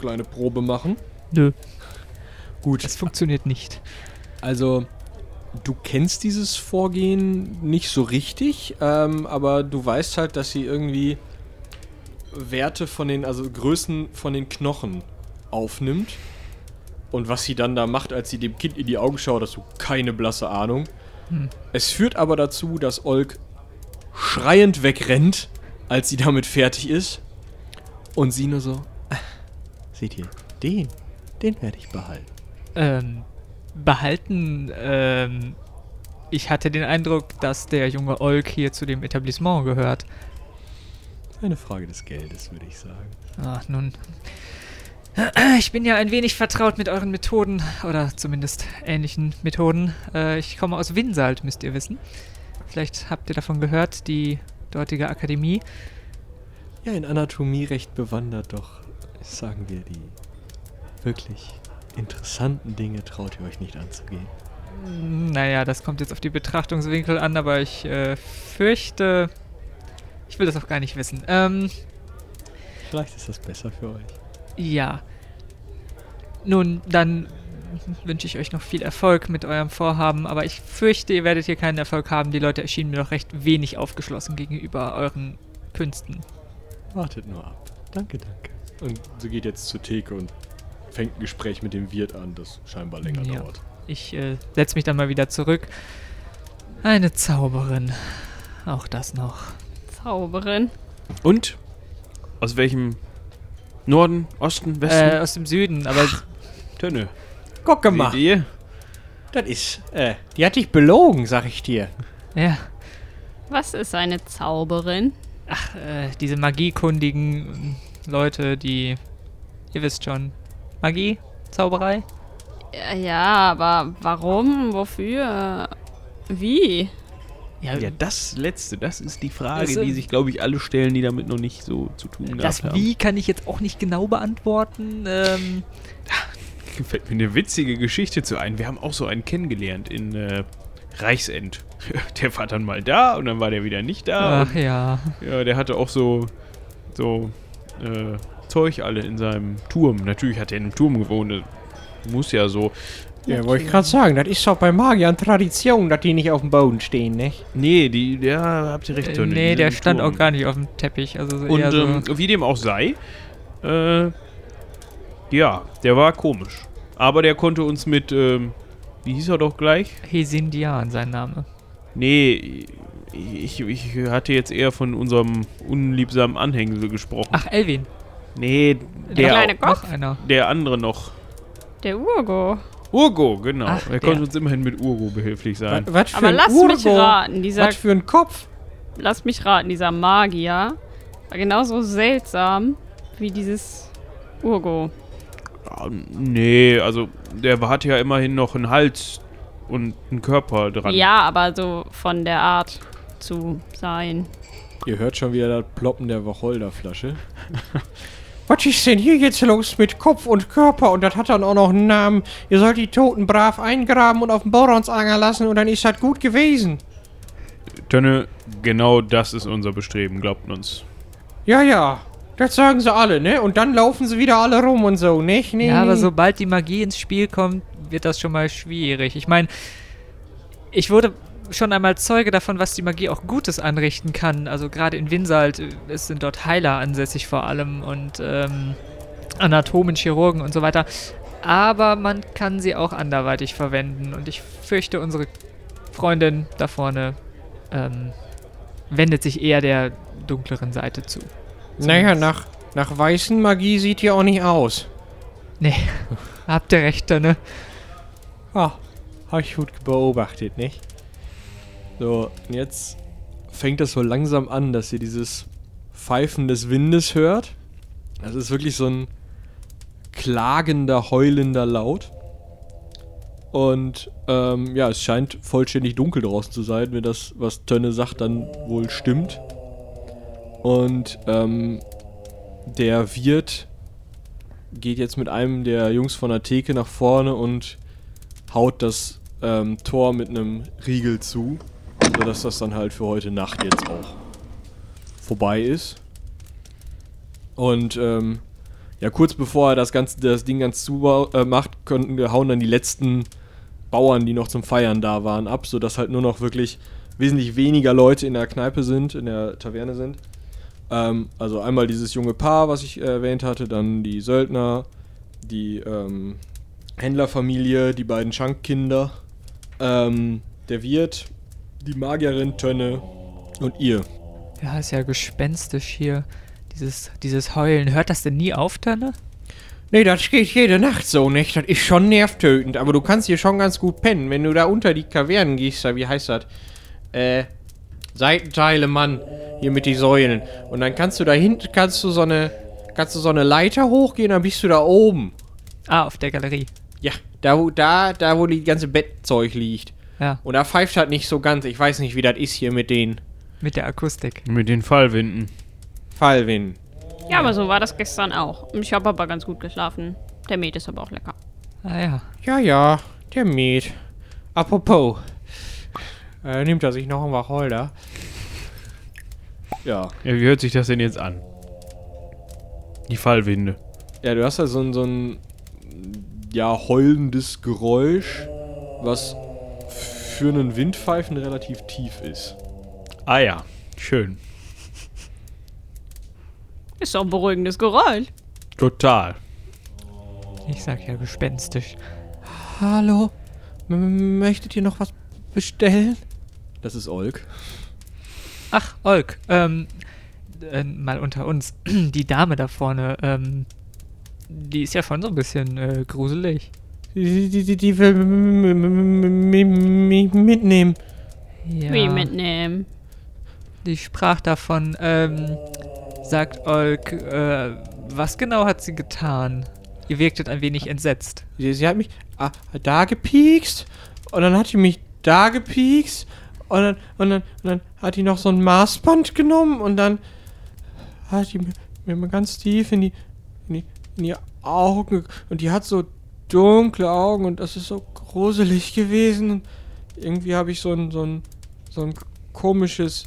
kleine Probe machen. Nö, Gut, das funktioniert nicht. also du kennst dieses Vorgehen nicht so richtig, ähm, aber du weißt halt, dass sie irgendwie Werte von den, also Größen von den Knochen aufnimmt. Und was sie dann da macht, als sie dem Kind in die Augen schaut, hast du keine blasse Ahnung. Es führt aber dazu, dass Olk schreiend wegrennt, als sie damit fertig ist. Und sie nur so, "Ah, seht ihr, den, den werde ich behalten. Ähm, behalten, ähm, ich hatte den Eindruck, dass der junge Olk hier zu dem Etablissement gehört. Eine Frage des Geldes, würde ich sagen. Ach, nun. Ich bin ja ein wenig vertraut mit euren Methoden, oder zumindest ähnlichen Methoden. Äh, ich komme aus Winsalt, müsst ihr wissen. Vielleicht habt ihr davon gehört, die dortige Akademie. Ja, in Anatomie recht bewandert, doch sagen wir, die wirklich interessanten Dinge traut ihr euch nicht anzugehen. Naja, das kommt jetzt auf die Betrachtungswinkel an, aber ich äh, fürchte. Ich will das auch gar nicht wissen. Ähm, Vielleicht ist das besser für euch. ja. Nun, dann wünsche ich euch noch viel Erfolg mit eurem Vorhaben, aber ich fürchte, ihr werdet hier keinen Erfolg haben. Die Leute erschienen mir doch recht wenig aufgeschlossen gegenüber euren Künsten. Wartet nur ab. Danke, danke. Und sie geht jetzt zur Theke und fängt ein Gespräch mit dem Wirt an, das scheinbar länger Ja. dauert. Ich äh, setze mich dann mal wieder zurück. Eine Zauberin. Auch das noch. Zauberin. Und? Aus welchem Norden, Osten, Westen? Äh, aus dem Süden, aber Tönne. Guck mal, ihr? das ist, äh, die hat dich belogen, sag ich dir. ja. Was ist eine Zauberin? Ach, äh, diese magiekundigen Leute, die. Ihr wisst schon. Magie? Zauberei? Ja, ja, aber warum? Wofür? Wie? Ja, Ja, das letzte, das ist die Frage, Das, äh, die sich, glaube ich, alle stellen, die damit noch nicht so zu tun das haben. Wie kann ich jetzt auch nicht genau beantworten. Ähm, Fällt mir eine witzige Geschichte zu ein. Wir haben auch so einen kennengelernt in äh, Reichsend. Der war dann mal da und dann war der wieder nicht da. ach ja. Und, ja, der hatte auch so, so äh, Zeug alle in seinem Turm. Natürlich hat er in einem Turm gewohnt. das Muss ja so. Ja, wollte ich gerade sagen, das ist doch bei Magiern Tradition, dass die nicht auf dem Boden stehen, nicht? Nee, die, ja, habt ihr recht. Äh, Tony, nee, die der stand Turm. auch gar nicht auf dem Teppich. Also so Und eher so. ähm, wie dem auch sei, äh, ja, der war komisch. Aber der konnte uns mit, ähm, wie hieß er doch gleich? Hesindian, sein Name. Nee, ich, ich hatte jetzt eher von unserem unliebsamen Anhängsel gesprochen. Ach, Elvin. nee, Der der, kleine Kopf? Noch einer. der andere noch. Der Urgo. Urgo, genau. Ach, er konnte uns immerhin mit Urgo behilflich sein. Was, was für Aber ein lass Urgo, mich raten, dieser, Was für ein Kopf. lass mich raten, dieser Magier war genauso seltsam wie dieses Urgo. Ah, nee, also der hatte ja immerhin noch einen Hals und einen Körper dran. Ja, aber so von der Art zu sein. Ihr hört schon wieder das Ploppen der Wacholderflasche. Was ist denn hier jetzt los mit Kopf und Körper? Und das hat dann auch noch einen Namen. Ihr sollt die Toten brav eingraben und auf dem Boronsanger lassen und dann ist das gut gewesen. Tönne, genau das ist unser Bestreben, glaubt uns. Ja, ja. Das sagen sie alle, ne? Und dann laufen sie wieder alle rum und so, nicht? Nee, Ja, aber sobald die Magie ins Spiel kommt, wird das schon mal schwierig. Ich meine, ich wurde schon einmal Zeuge davon, was die Magie auch Gutes anrichten kann. Also gerade in Winsalt, äh, es sind dort Heiler ansässig vor allem und ähm, Anatomen, Chirurgen und so weiter. Aber man kann sie auch anderweitig verwenden und ich fürchte, unsere Freundin da vorne ähm, wendet sich eher der dunkleren Seite zu. Naja, nach, nach weißen Magie sieht die auch nicht aus. Nee, habt ihr recht, ne? Ah, hab ich gut beobachtet, nicht? So, und jetzt fängt das so langsam an, dass ihr dieses Pfeifen des Windes hört. Das ist wirklich so ein klagender, heulender Laut. Und ähm, ja, es scheint vollständig dunkel draußen zu sein, wenn das, was Tönne sagt, dann wohl stimmt. Und ähm, der Wirt geht jetzt mit einem der Jungs von der Theke nach vorne und haut das ähm, Tor mit einem Riegel zu, sodass das dann halt für heute Nacht jetzt auch vorbei ist. Und ähm, ja, kurz bevor er das ganze das Ding ganz zu äh, macht, können, hauen dann die letzten Bauern, die noch zum Feiern da waren, ab, sodass halt nur noch wirklich wesentlich weniger Leute in der Kneipe sind, in der Taverne sind. Ähm, also einmal dieses junge Paar, was ich äh, erwähnt hatte, dann die Söldner, die ähm, Händlerfamilie, die beiden Schankkinder, ähm, der Wirt, die Magierin Tönne und ihr. Ja, ist ja gespenstisch hier. Dieses, dieses Heulen. Hört das denn nie auf, Tönne? Nee, das geht jede Nacht so nicht. Das ist schon nervtötend. Aber du kannst hier schon ganz gut pennen. Wenn du da unter die Kavernen gehst, da, wie heißt das? Äh, Seitenteile, Mann. Hier mit die Säulen. Und dann kannst du da hinten, kannst du so eine, kannst du so eine Leiter hochgehen, dann bist du da oben. Ah, auf der Galerie. Ja, da, wo, da, da, wo die ganze Bettzeug liegt. Ja, Und da pfeift halt nicht so ganz. Ich weiß nicht, wie das ist hier mit den mit der Akustik. Mit den Fallwinden. Fallwinden. Ja, aber so war das gestern auch. Ich habe aber ganz gut geschlafen. Der Met ist aber auch lecker. Ah ja. Ja, ja, der Met. Apropos. Äh, nimmt er sich noch einen Wacholder? Ja. Ja, wie hört sich das denn jetzt an? Die Fallwinde. Ja, du hast ja so ein, so ein ja, heulendes Geräusch, was für einen Windpfeifen relativ tief ist. Ah ja, schön. Ist doch ein beruhigendes Geräusch. Total. Ich sag ja gespenstisch. Hallo? M möchtet ihr noch was bestellen? Das ist Olk. Ach, Olk, ähm, äh, mal unter uns. Die Dame da vorne, ähm, die ist ja schon so ein bisschen äh, gruselig. Die, die, die, will mitnehmen. Ja. Wie mitnehmen. Die sprach davon, ähm, sagt Olk, äh, was genau hat sie getan? Ihr wirktet ein wenig entsetzt. Sie, sie hat mich ah, da gepiekst und dann hat sie mich da gepiekst und dann, und dann, und dann hat die noch so ein Maßband genommen und dann hat die mir, mir mal ganz tief in die, in die, in die Augen ge- und die hat so dunkle Augen und das ist so gruselig gewesen und irgendwie habe ich so ein, so ein, so ein komisches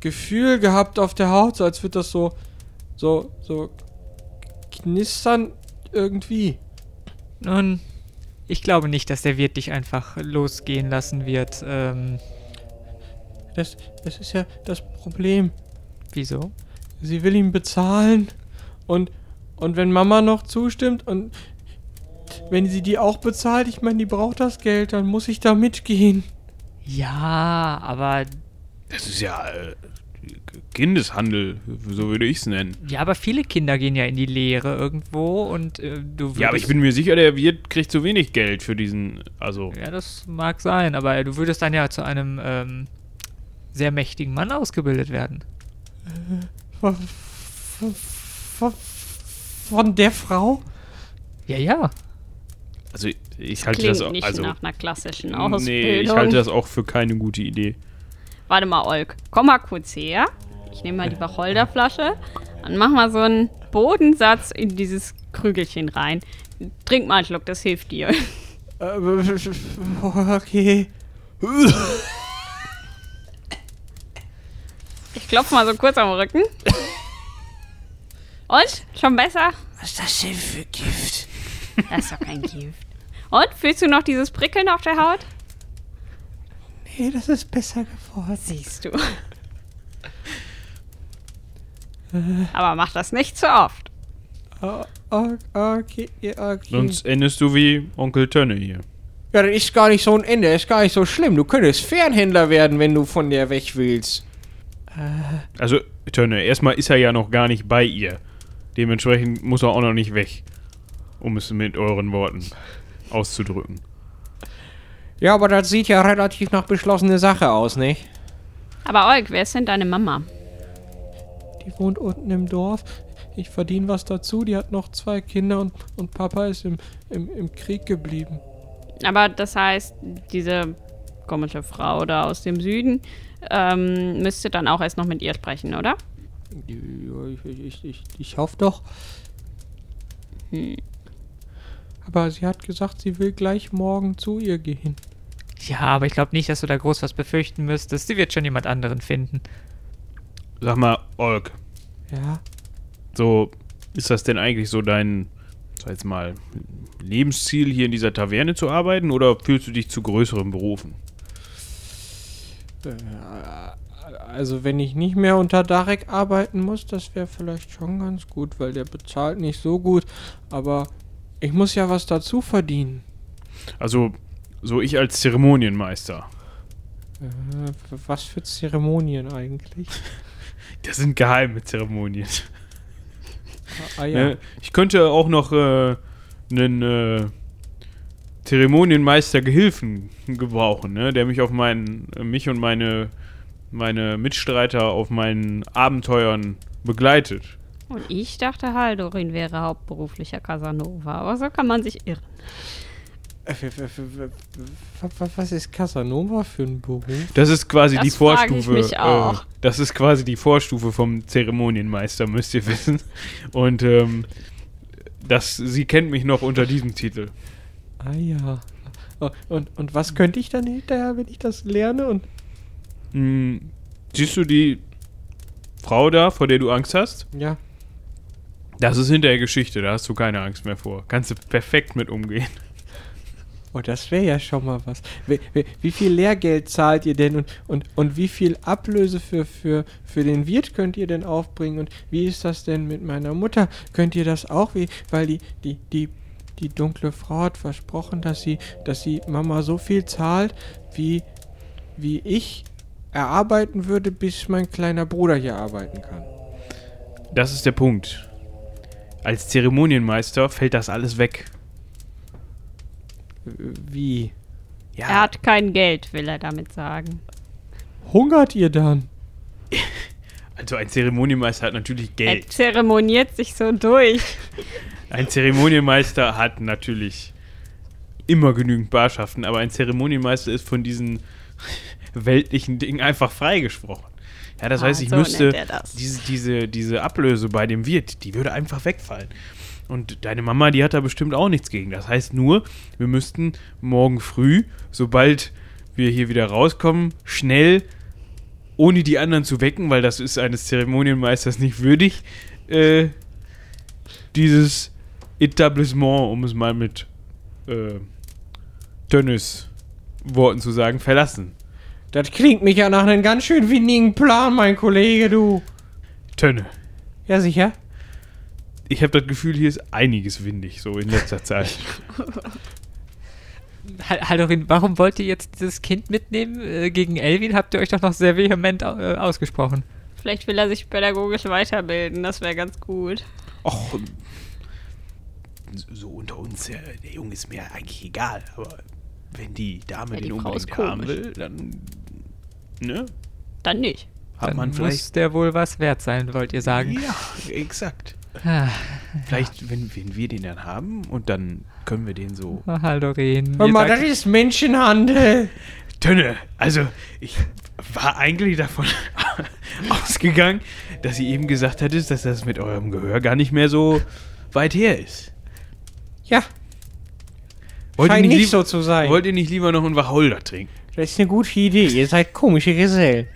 Gefühl gehabt auf der Haut, so als würde das so, so, so knistern irgendwie. Nun, ich glaube nicht, dass der Wirt dich einfach losgehen lassen wird. Ähm, Das, das ist ja das Problem. wieso? Sie will ihn bezahlen und, und wenn Mama noch zustimmt und wenn sie die auch bezahlt, ich meine, die braucht das Geld, dann muss ich da mitgehen. Ja, aber Das ist ja äh, Kindeshandel, so würde ich es nennen. ja, aber viele Kinder gehen ja in die Lehre irgendwo und äh, du Ja, aber ich bin mir sicher, der Wirt kriegt zu wenig Geld für diesen. Also, Ja, das mag sein, aber du würdest dann ja zu einem ähm, sehr mächtigen Mann ausgebildet werden. Von, von, von der Frau? Ja, ja. Also ich halte Klingt das auch. nicht Also, nach einer klassischen Ausbildung. nee, ich halte das auch für keine gute Idee. Warte mal, Olk. Komm mal kurz her. Ich nehme mal die Wacholderflasche und mach mal so einen Bodensatz in dieses Krügelchen rein. Trink mal einen Schluck, das hilft dir. Äh, okay. Ich klopfe mal so kurz am Rücken. Und? Schon besser? Was ist das denn für Gift? Das ist doch kein Gift. Und? Fühlst du noch dieses Prickeln auf der Haut? Nee, das ist besser geworden. Siehst du. Aber mach das nicht zu oft. Oh, oh, okay, okay. Sonst endest du wie Onkel Tönne hier. Ja, das ist gar nicht so ein Ende, das ist gar nicht so schlimm. Du könntest Fernhändler werden, wenn du von der weg willst. Also, Tönne, erstmal ist er ja noch gar nicht bei ihr. Dementsprechend muss er auch noch nicht weg. Um es mit euren Worten auszudrücken. Ja, aber das sieht ja relativ nach beschlossene Sache aus, nicht? Aber Olk, wer ist denn deine Mama? Die wohnt unten im Dorf. Ich verdiene was dazu. Die hat noch zwei Kinder und, und Papa ist im, im, im Krieg geblieben. Aber das heißt, diese komische Frau da aus dem Süden ähm, müsste dann auch erst noch mit ihr sprechen, oder? Ja, Ich, ich, ich, ich hoffe doch. Hm. Aber sie hat gesagt, sie will gleich morgen zu ihr gehen. Ja, aber ich glaube nicht, dass du da groß was befürchten müsstest. Sie wird schon jemand anderen finden. Sag mal, Olk, Ja. so ist das denn eigentlich so dein sag jetzt mal, Lebensziel, hier in dieser Taverne zu arbeiten oder fühlst du dich zu größeren Berufen? Äh, Also wenn ich nicht mehr unter Darek arbeiten muss, das wäre vielleicht schon ganz gut, weil der bezahlt nicht so gut. Aber ich muss ja was dazu verdienen. Also, so ich als Zeremonienmeister. Äh, was für Zeremonien eigentlich? Das sind geheime Zeremonien. Ah ja. Ne? Ich könnte auch noch äh, einen äh, Zeremonienmeister-Gehilfen gebrauchen, ne? der mich auf meinen, äh, mich und meine, meine Mitstreiter auf meinen Abenteuern begleitet. Und ich dachte, Haldorin wäre hauptberuflicher Casanova, aber so kann man sich irren. Äh, Was ist Casanova für ein Beruf? Das ist quasi Das die frag ich Vorstufe. mich auch. Äh, das ist quasi die Vorstufe vom Zeremonienmeister, müsst ihr wissen. Und ähm, das, sie kennt mich noch unter diesem Titel. Ah ja. Oh, Und, und was könnte ich dann hinterher, wenn ich das lerne? Und Hm, siehst du die Frau da, vor der du Angst hast? ja, Das ist hinterher Geschichte, da hast du keine Angst mehr vor. Kannst du perfekt mit umgehen. oh, das wäre ja schon mal was. Wie, wie, viel Lehrgeld zahlt ihr denn und, und, und wie viel Ablöse für, für, für den Wirt könnt ihr denn aufbringen? Und wie ist das denn mit meiner Mutter? Könnt ihr das auch? Wie, weil die, die, die, die dunkle Frau hat versprochen, dass sie, dass sie Mama so viel zahlt, wie, wie ich erarbeiten würde, bis mein kleiner Bruder hier arbeiten kann. Das ist der Punkt. Als Zeremonienmeister fällt das alles weg. Wie? Er hat kein Geld, will er damit sagen. Hungert ihr dann? Also ein Zeremonienmeister hat natürlich Er Geld. zeremoniert sich so durch. Ein Zeremonienmeister hat natürlich immer genügend Barschaften, aber ein Zeremonienmeister ist von diesen weltlichen Dingen einfach freigesprochen. Ja, das Ah, heißt, ich so müsste diese, diese, diese Ablöse bei dem Wirt, die würde einfach wegfallen. Und deine Mama, die hat da bestimmt auch nichts gegen. Das heißt nur, wir müssten morgen früh, sobald wir hier wieder rauskommen, schnell, ohne die anderen zu wecken, weil das ist eines Zeremonienmeisters nicht würdig, äh, dieses Etablissement, um es mal mit äh, Tönnes Worten zu sagen, verlassen. Das klingt mich ja nach einem ganz schön windigen Plan, mein Kollege, du. Tönne. Ja, sicher. Ich habe das Gefühl, hier ist einiges windig, so in letzter Zeit. Hal- Haldorin, warum wollt ihr jetzt dieses Kind mitnehmen? Äh, gegen Elvin habt ihr euch doch noch sehr vehement äh, ausgesprochen. Vielleicht will er sich pädagogisch weiterbilden, das wäre ganz gut. Och, so unter uns, äh, der Junge ist mir eigentlich egal, aber wenn die Dame Ja, die den Frau unbedingt haben will, dann ne, Dann nicht. hat Dann man muss vielleicht... der wohl was wert sein, wollt ihr sagen. Ja, exakt. Ah, Vielleicht, wenn, wenn wir den dann haben und dann können wir den so... Haldorin. Hör ihr mal, das ist Menschenhandel. Tönne, also ich war eigentlich davon ausgegangen, dass ihr eben gesagt hättet, dass das mit eurem Gehör gar nicht mehr so weit her ist. Ja, Wollt ihr scheint nicht lieb- so zu sein. Wollt ihr nicht lieber noch einen Wacholder trinken? Das ist eine gute Idee. Ihr seid komische Gesellen.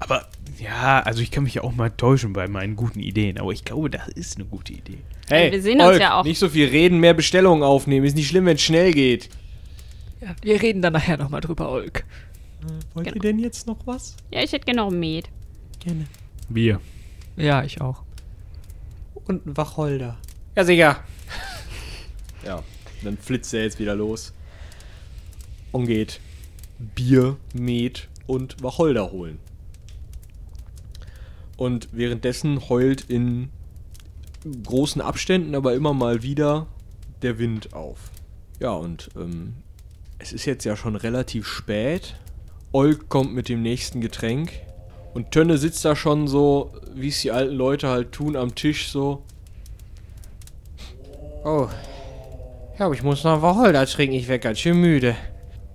Aber ja, also ich kann mich ja auch mal täuschen bei meinen guten Ideen, aber ich glaube, das ist eine gute Idee. Hey, wir sehen uns Olk, ja auch. Nicht so viel reden, mehr Bestellungen aufnehmen. Ist nicht schlimm, wenn es schnell geht. Ja, wir reden dann nachher nochmal drüber, Olk. Wollt Genau. ihr denn jetzt noch was? Ja, ich hätte gerne noch Met. Gerne. Bier. Ja, ich auch. Und ein Wacholder. Ja, sicher. Ja, dann flitzt er jetzt wieder los. Und geht Bier, Met und Wacholder holen. Und währenddessen heult in großen Abständen, aber immer mal wieder der Wind auf. Ja, und ähm, es ist jetzt ja schon relativ spät. Olk kommt mit dem nächsten Getränk. Und Tönne sitzt da schon so, wie es die alten Leute halt tun, am Tisch so. Oh. Ja, aber ich muss noch Wacholder trinken. Ich werde ganz schön müde.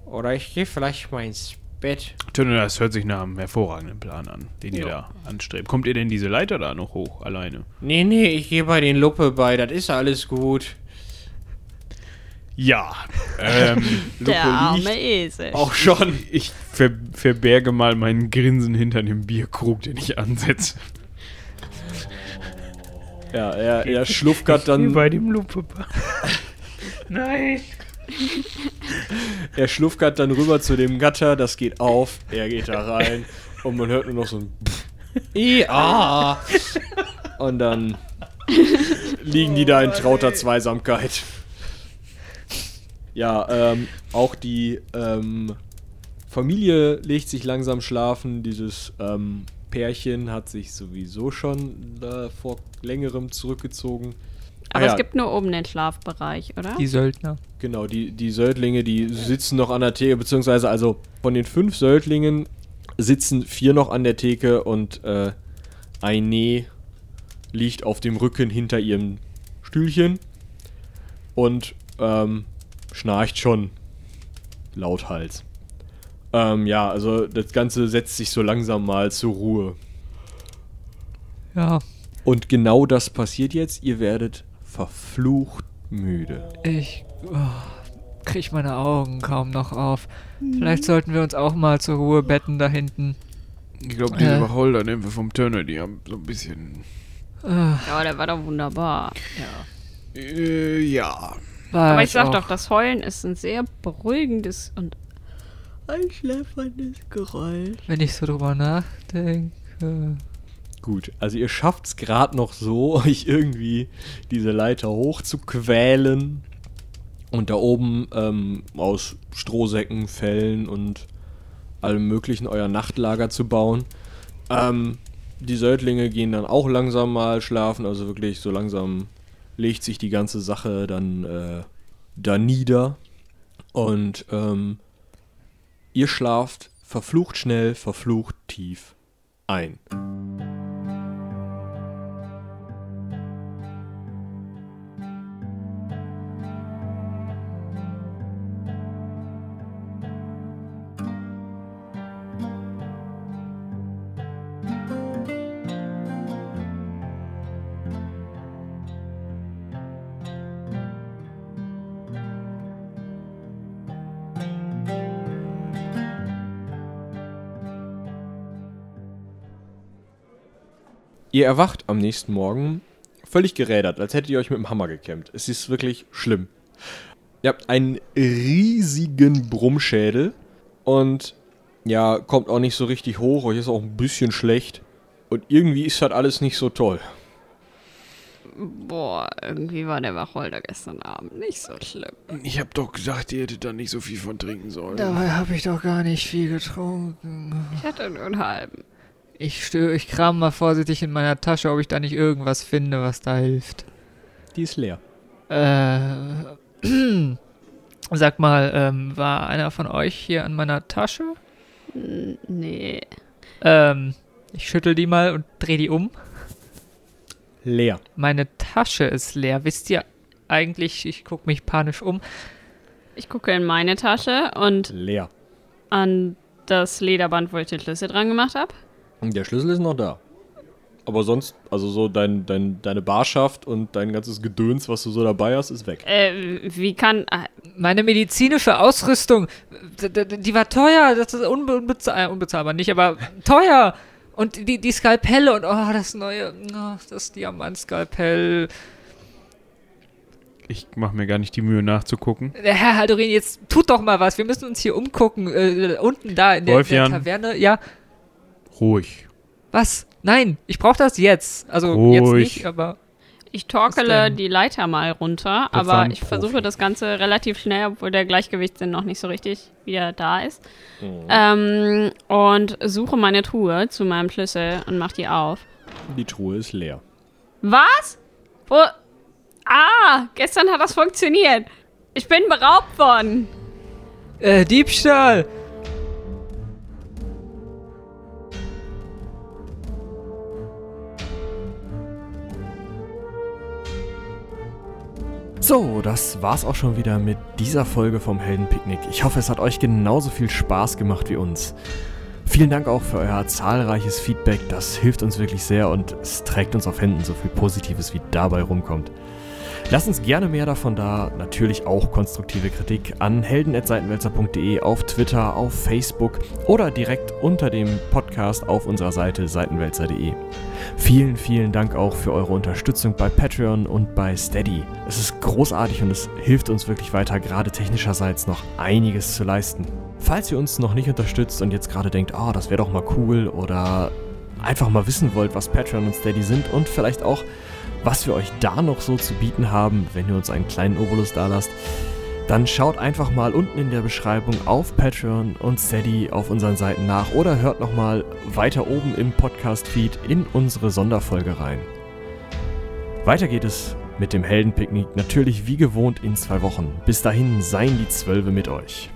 Oder ich gehe vielleicht mal ins Bett. Tönne, das hört sich nach einem hervorragenden Plan an, den ihr Ja. da anstrebt. Kommt ihr denn diese Leiter da noch hoch, alleine? Nee, nee, ich gehe bei den Luppe bei. Das ist alles gut. Ja. Ähm, Der arme Esel. Auch schon. Ich ver verberge mal meinen Grinsen hinter dem Bierkrug, den ich ansetze. Ja, er, er schlufkert Wie dann, bei dem Lupe. Nein. er schlufkert dann rüber zu dem Gatter, das geht auf, er geht da rein und man hört nur noch so ein Ja. und dann liegen die da in trauter Zweisamkeit. Ja, ähm, auch die ähm, Familie legt sich langsam schlafen. Dieses ähm, Pärchen hat sich sowieso schon äh, vor längerem zurückgezogen. Aber Ah ja, es gibt nur oben den Schlafbereich, oder? Die Söldner. Genau, die, die Söldlinge, die sitzen noch an der Theke, beziehungsweise also von den fünf Söldlingen sitzen vier noch an der Theke und äh, Aine liegt auf dem Rücken hinter ihrem Stühlchen und ähm, schnarcht schon lauthals. Ähm, ja, also das Ganze setzt sich so langsam mal zur Ruhe. Ja, Und genau das passiert jetzt. Ihr werdet verflucht müde. ich oh, krieg meine Augen kaum noch auf. Vielleicht sollten wir uns auch mal zur Ruhe betten da hinten. Ich glaube, diese Äh. Wacholder nehmen wir vom Turner, die haben so ein bisschen. Ah, Ja, der war doch wunderbar. Äh, ja. war Aber ich sag auch. doch, das Heulen ist ein sehr beruhigendes und einschläferndes Geräusch. Wenn ich so drüber nachdenke. Gut, also ihr schafft es gerade noch so, euch irgendwie diese Leiter hoch zu quälen und da oben ähm, aus Strohsäcken, Fellen und allem möglichen euer Nachtlager zu bauen. Ähm, die Söldlinge gehen dann auch langsam mal schlafen, also wirklich so langsam legt sich die ganze Sache dann äh, da nieder und ähm, ihr schlaft verflucht schnell, verflucht tief ein. Ihr erwacht am nächsten Morgen völlig gerädert, als hättet ihr euch mit dem Hammer gekämmt. Es ist wirklich schlimm. Ihr habt einen riesigen Brummschädel und ja, kommt auch nicht so richtig hoch. Euch ist auch ein bisschen schlecht. Und irgendwie ist das alles nicht so toll. Boah, irgendwie war der Wacholder gestern Abend nicht so schlimm. Ich hab doch gesagt, ihr hättet da nicht so viel von trinken sollen. Dabei habe ich doch gar nicht viel getrunken. Ich hatte nur einen halben. Ich stö ich kram mal vorsichtig in meiner Tasche, ob ich da nicht irgendwas finde, was da hilft. Die ist leer. Äh, sag mal, ähm, war einer von euch hier an meiner Tasche? Nee. Ähm, ich schüttel die mal und dreh die um. Leer. Meine Tasche ist leer. Wisst ihr eigentlich, ich guck mich panisch um. Ich gucke in meine Tasche und Leer. an das Lederband, wo ich den Schlüssel dran gemacht habe. Der Schlüssel ist noch da. Aber sonst, also so dein, dein, deine Barschaft und dein ganzes Gedöns, was du so dabei hast, ist weg. Äh, wie kann. äh, Meine medizinische Ausrüstung, die war teuer. Das ist unbe unbezahl äh, unbezahlbar nicht, aber teuer. Und die, die Skalpelle und oh, das neue, oh, das Diamant-Skalpell. Ich mach mir gar nicht die Mühe nachzugucken. Der Herr Haldorin, jetzt tut doch mal was. Wir müssen uns hier umgucken. Äh, unten da in der, in der. Taverne. Ja, Ruhig. was? Nein, ich brauche das jetzt. Also jetzt Ruhig. nicht, aber Ich torkele die Leiter mal runter, Das aber ich Profi. versuche das Ganze relativ schnell, obwohl der Gleichgewichtssinn noch nicht so richtig wieder da ist. Mhm. Ähm, und suche meine Truhe zu meinem Schlüssel und mach die auf. Die Truhe ist leer. Was? Wo? Ah, gestern hat das funktioniert. Ich bin beraubt worden. äh, Diebstahl. So, das war's auch schon wieder mit dieser Folge vom Heldenpicknick. Ich hoffe, es hat euch genauso viel Spaß gemacht wie uns. Vielen Dank auch für euer zahlreiches Feedback. Das hilft uns wirklich sehr und es trägt uns auf Händen so viel Positives, wie dabei rumkommt. Lasst uns gerne mehr davon da, natürlich auch konstruktive Kritik an helden.seitenwälzer.de auf Twitter, auf Facebook oder direkt unter dem Podcast auf unserer Seite seitenwälzer.de. Vielen, vielen Dank auch für eure Unterstützung bei Patreon und bei Steady. Es ist großartig und es hilft uns wirklich weiter, gerade technischerseits noch einiges zu leisten. Falls ihr uns noch nicht unterstützt und jetzt gerade denkt, ah, das wäre doch mal cool oder einfach mal wissen wollt, was Patreon und Steady sind und vielleicht auch, was wir euch da noch so zu bieten haben, wenn ihr uns einen kleinen Obolus da lasst, dann schaut einfach mal unten in der Beschreibung auf Patreon und Steady auf unseren Seiten nach oder hört nochmal weiter oben im Podcast-Feed in unsere Sonderfolge rein. Weiter geht es mit dem Heldenpicknick natürlich wie gewohnt in zwei Wochen. Bis dahin seien die Zwölfe mit euch.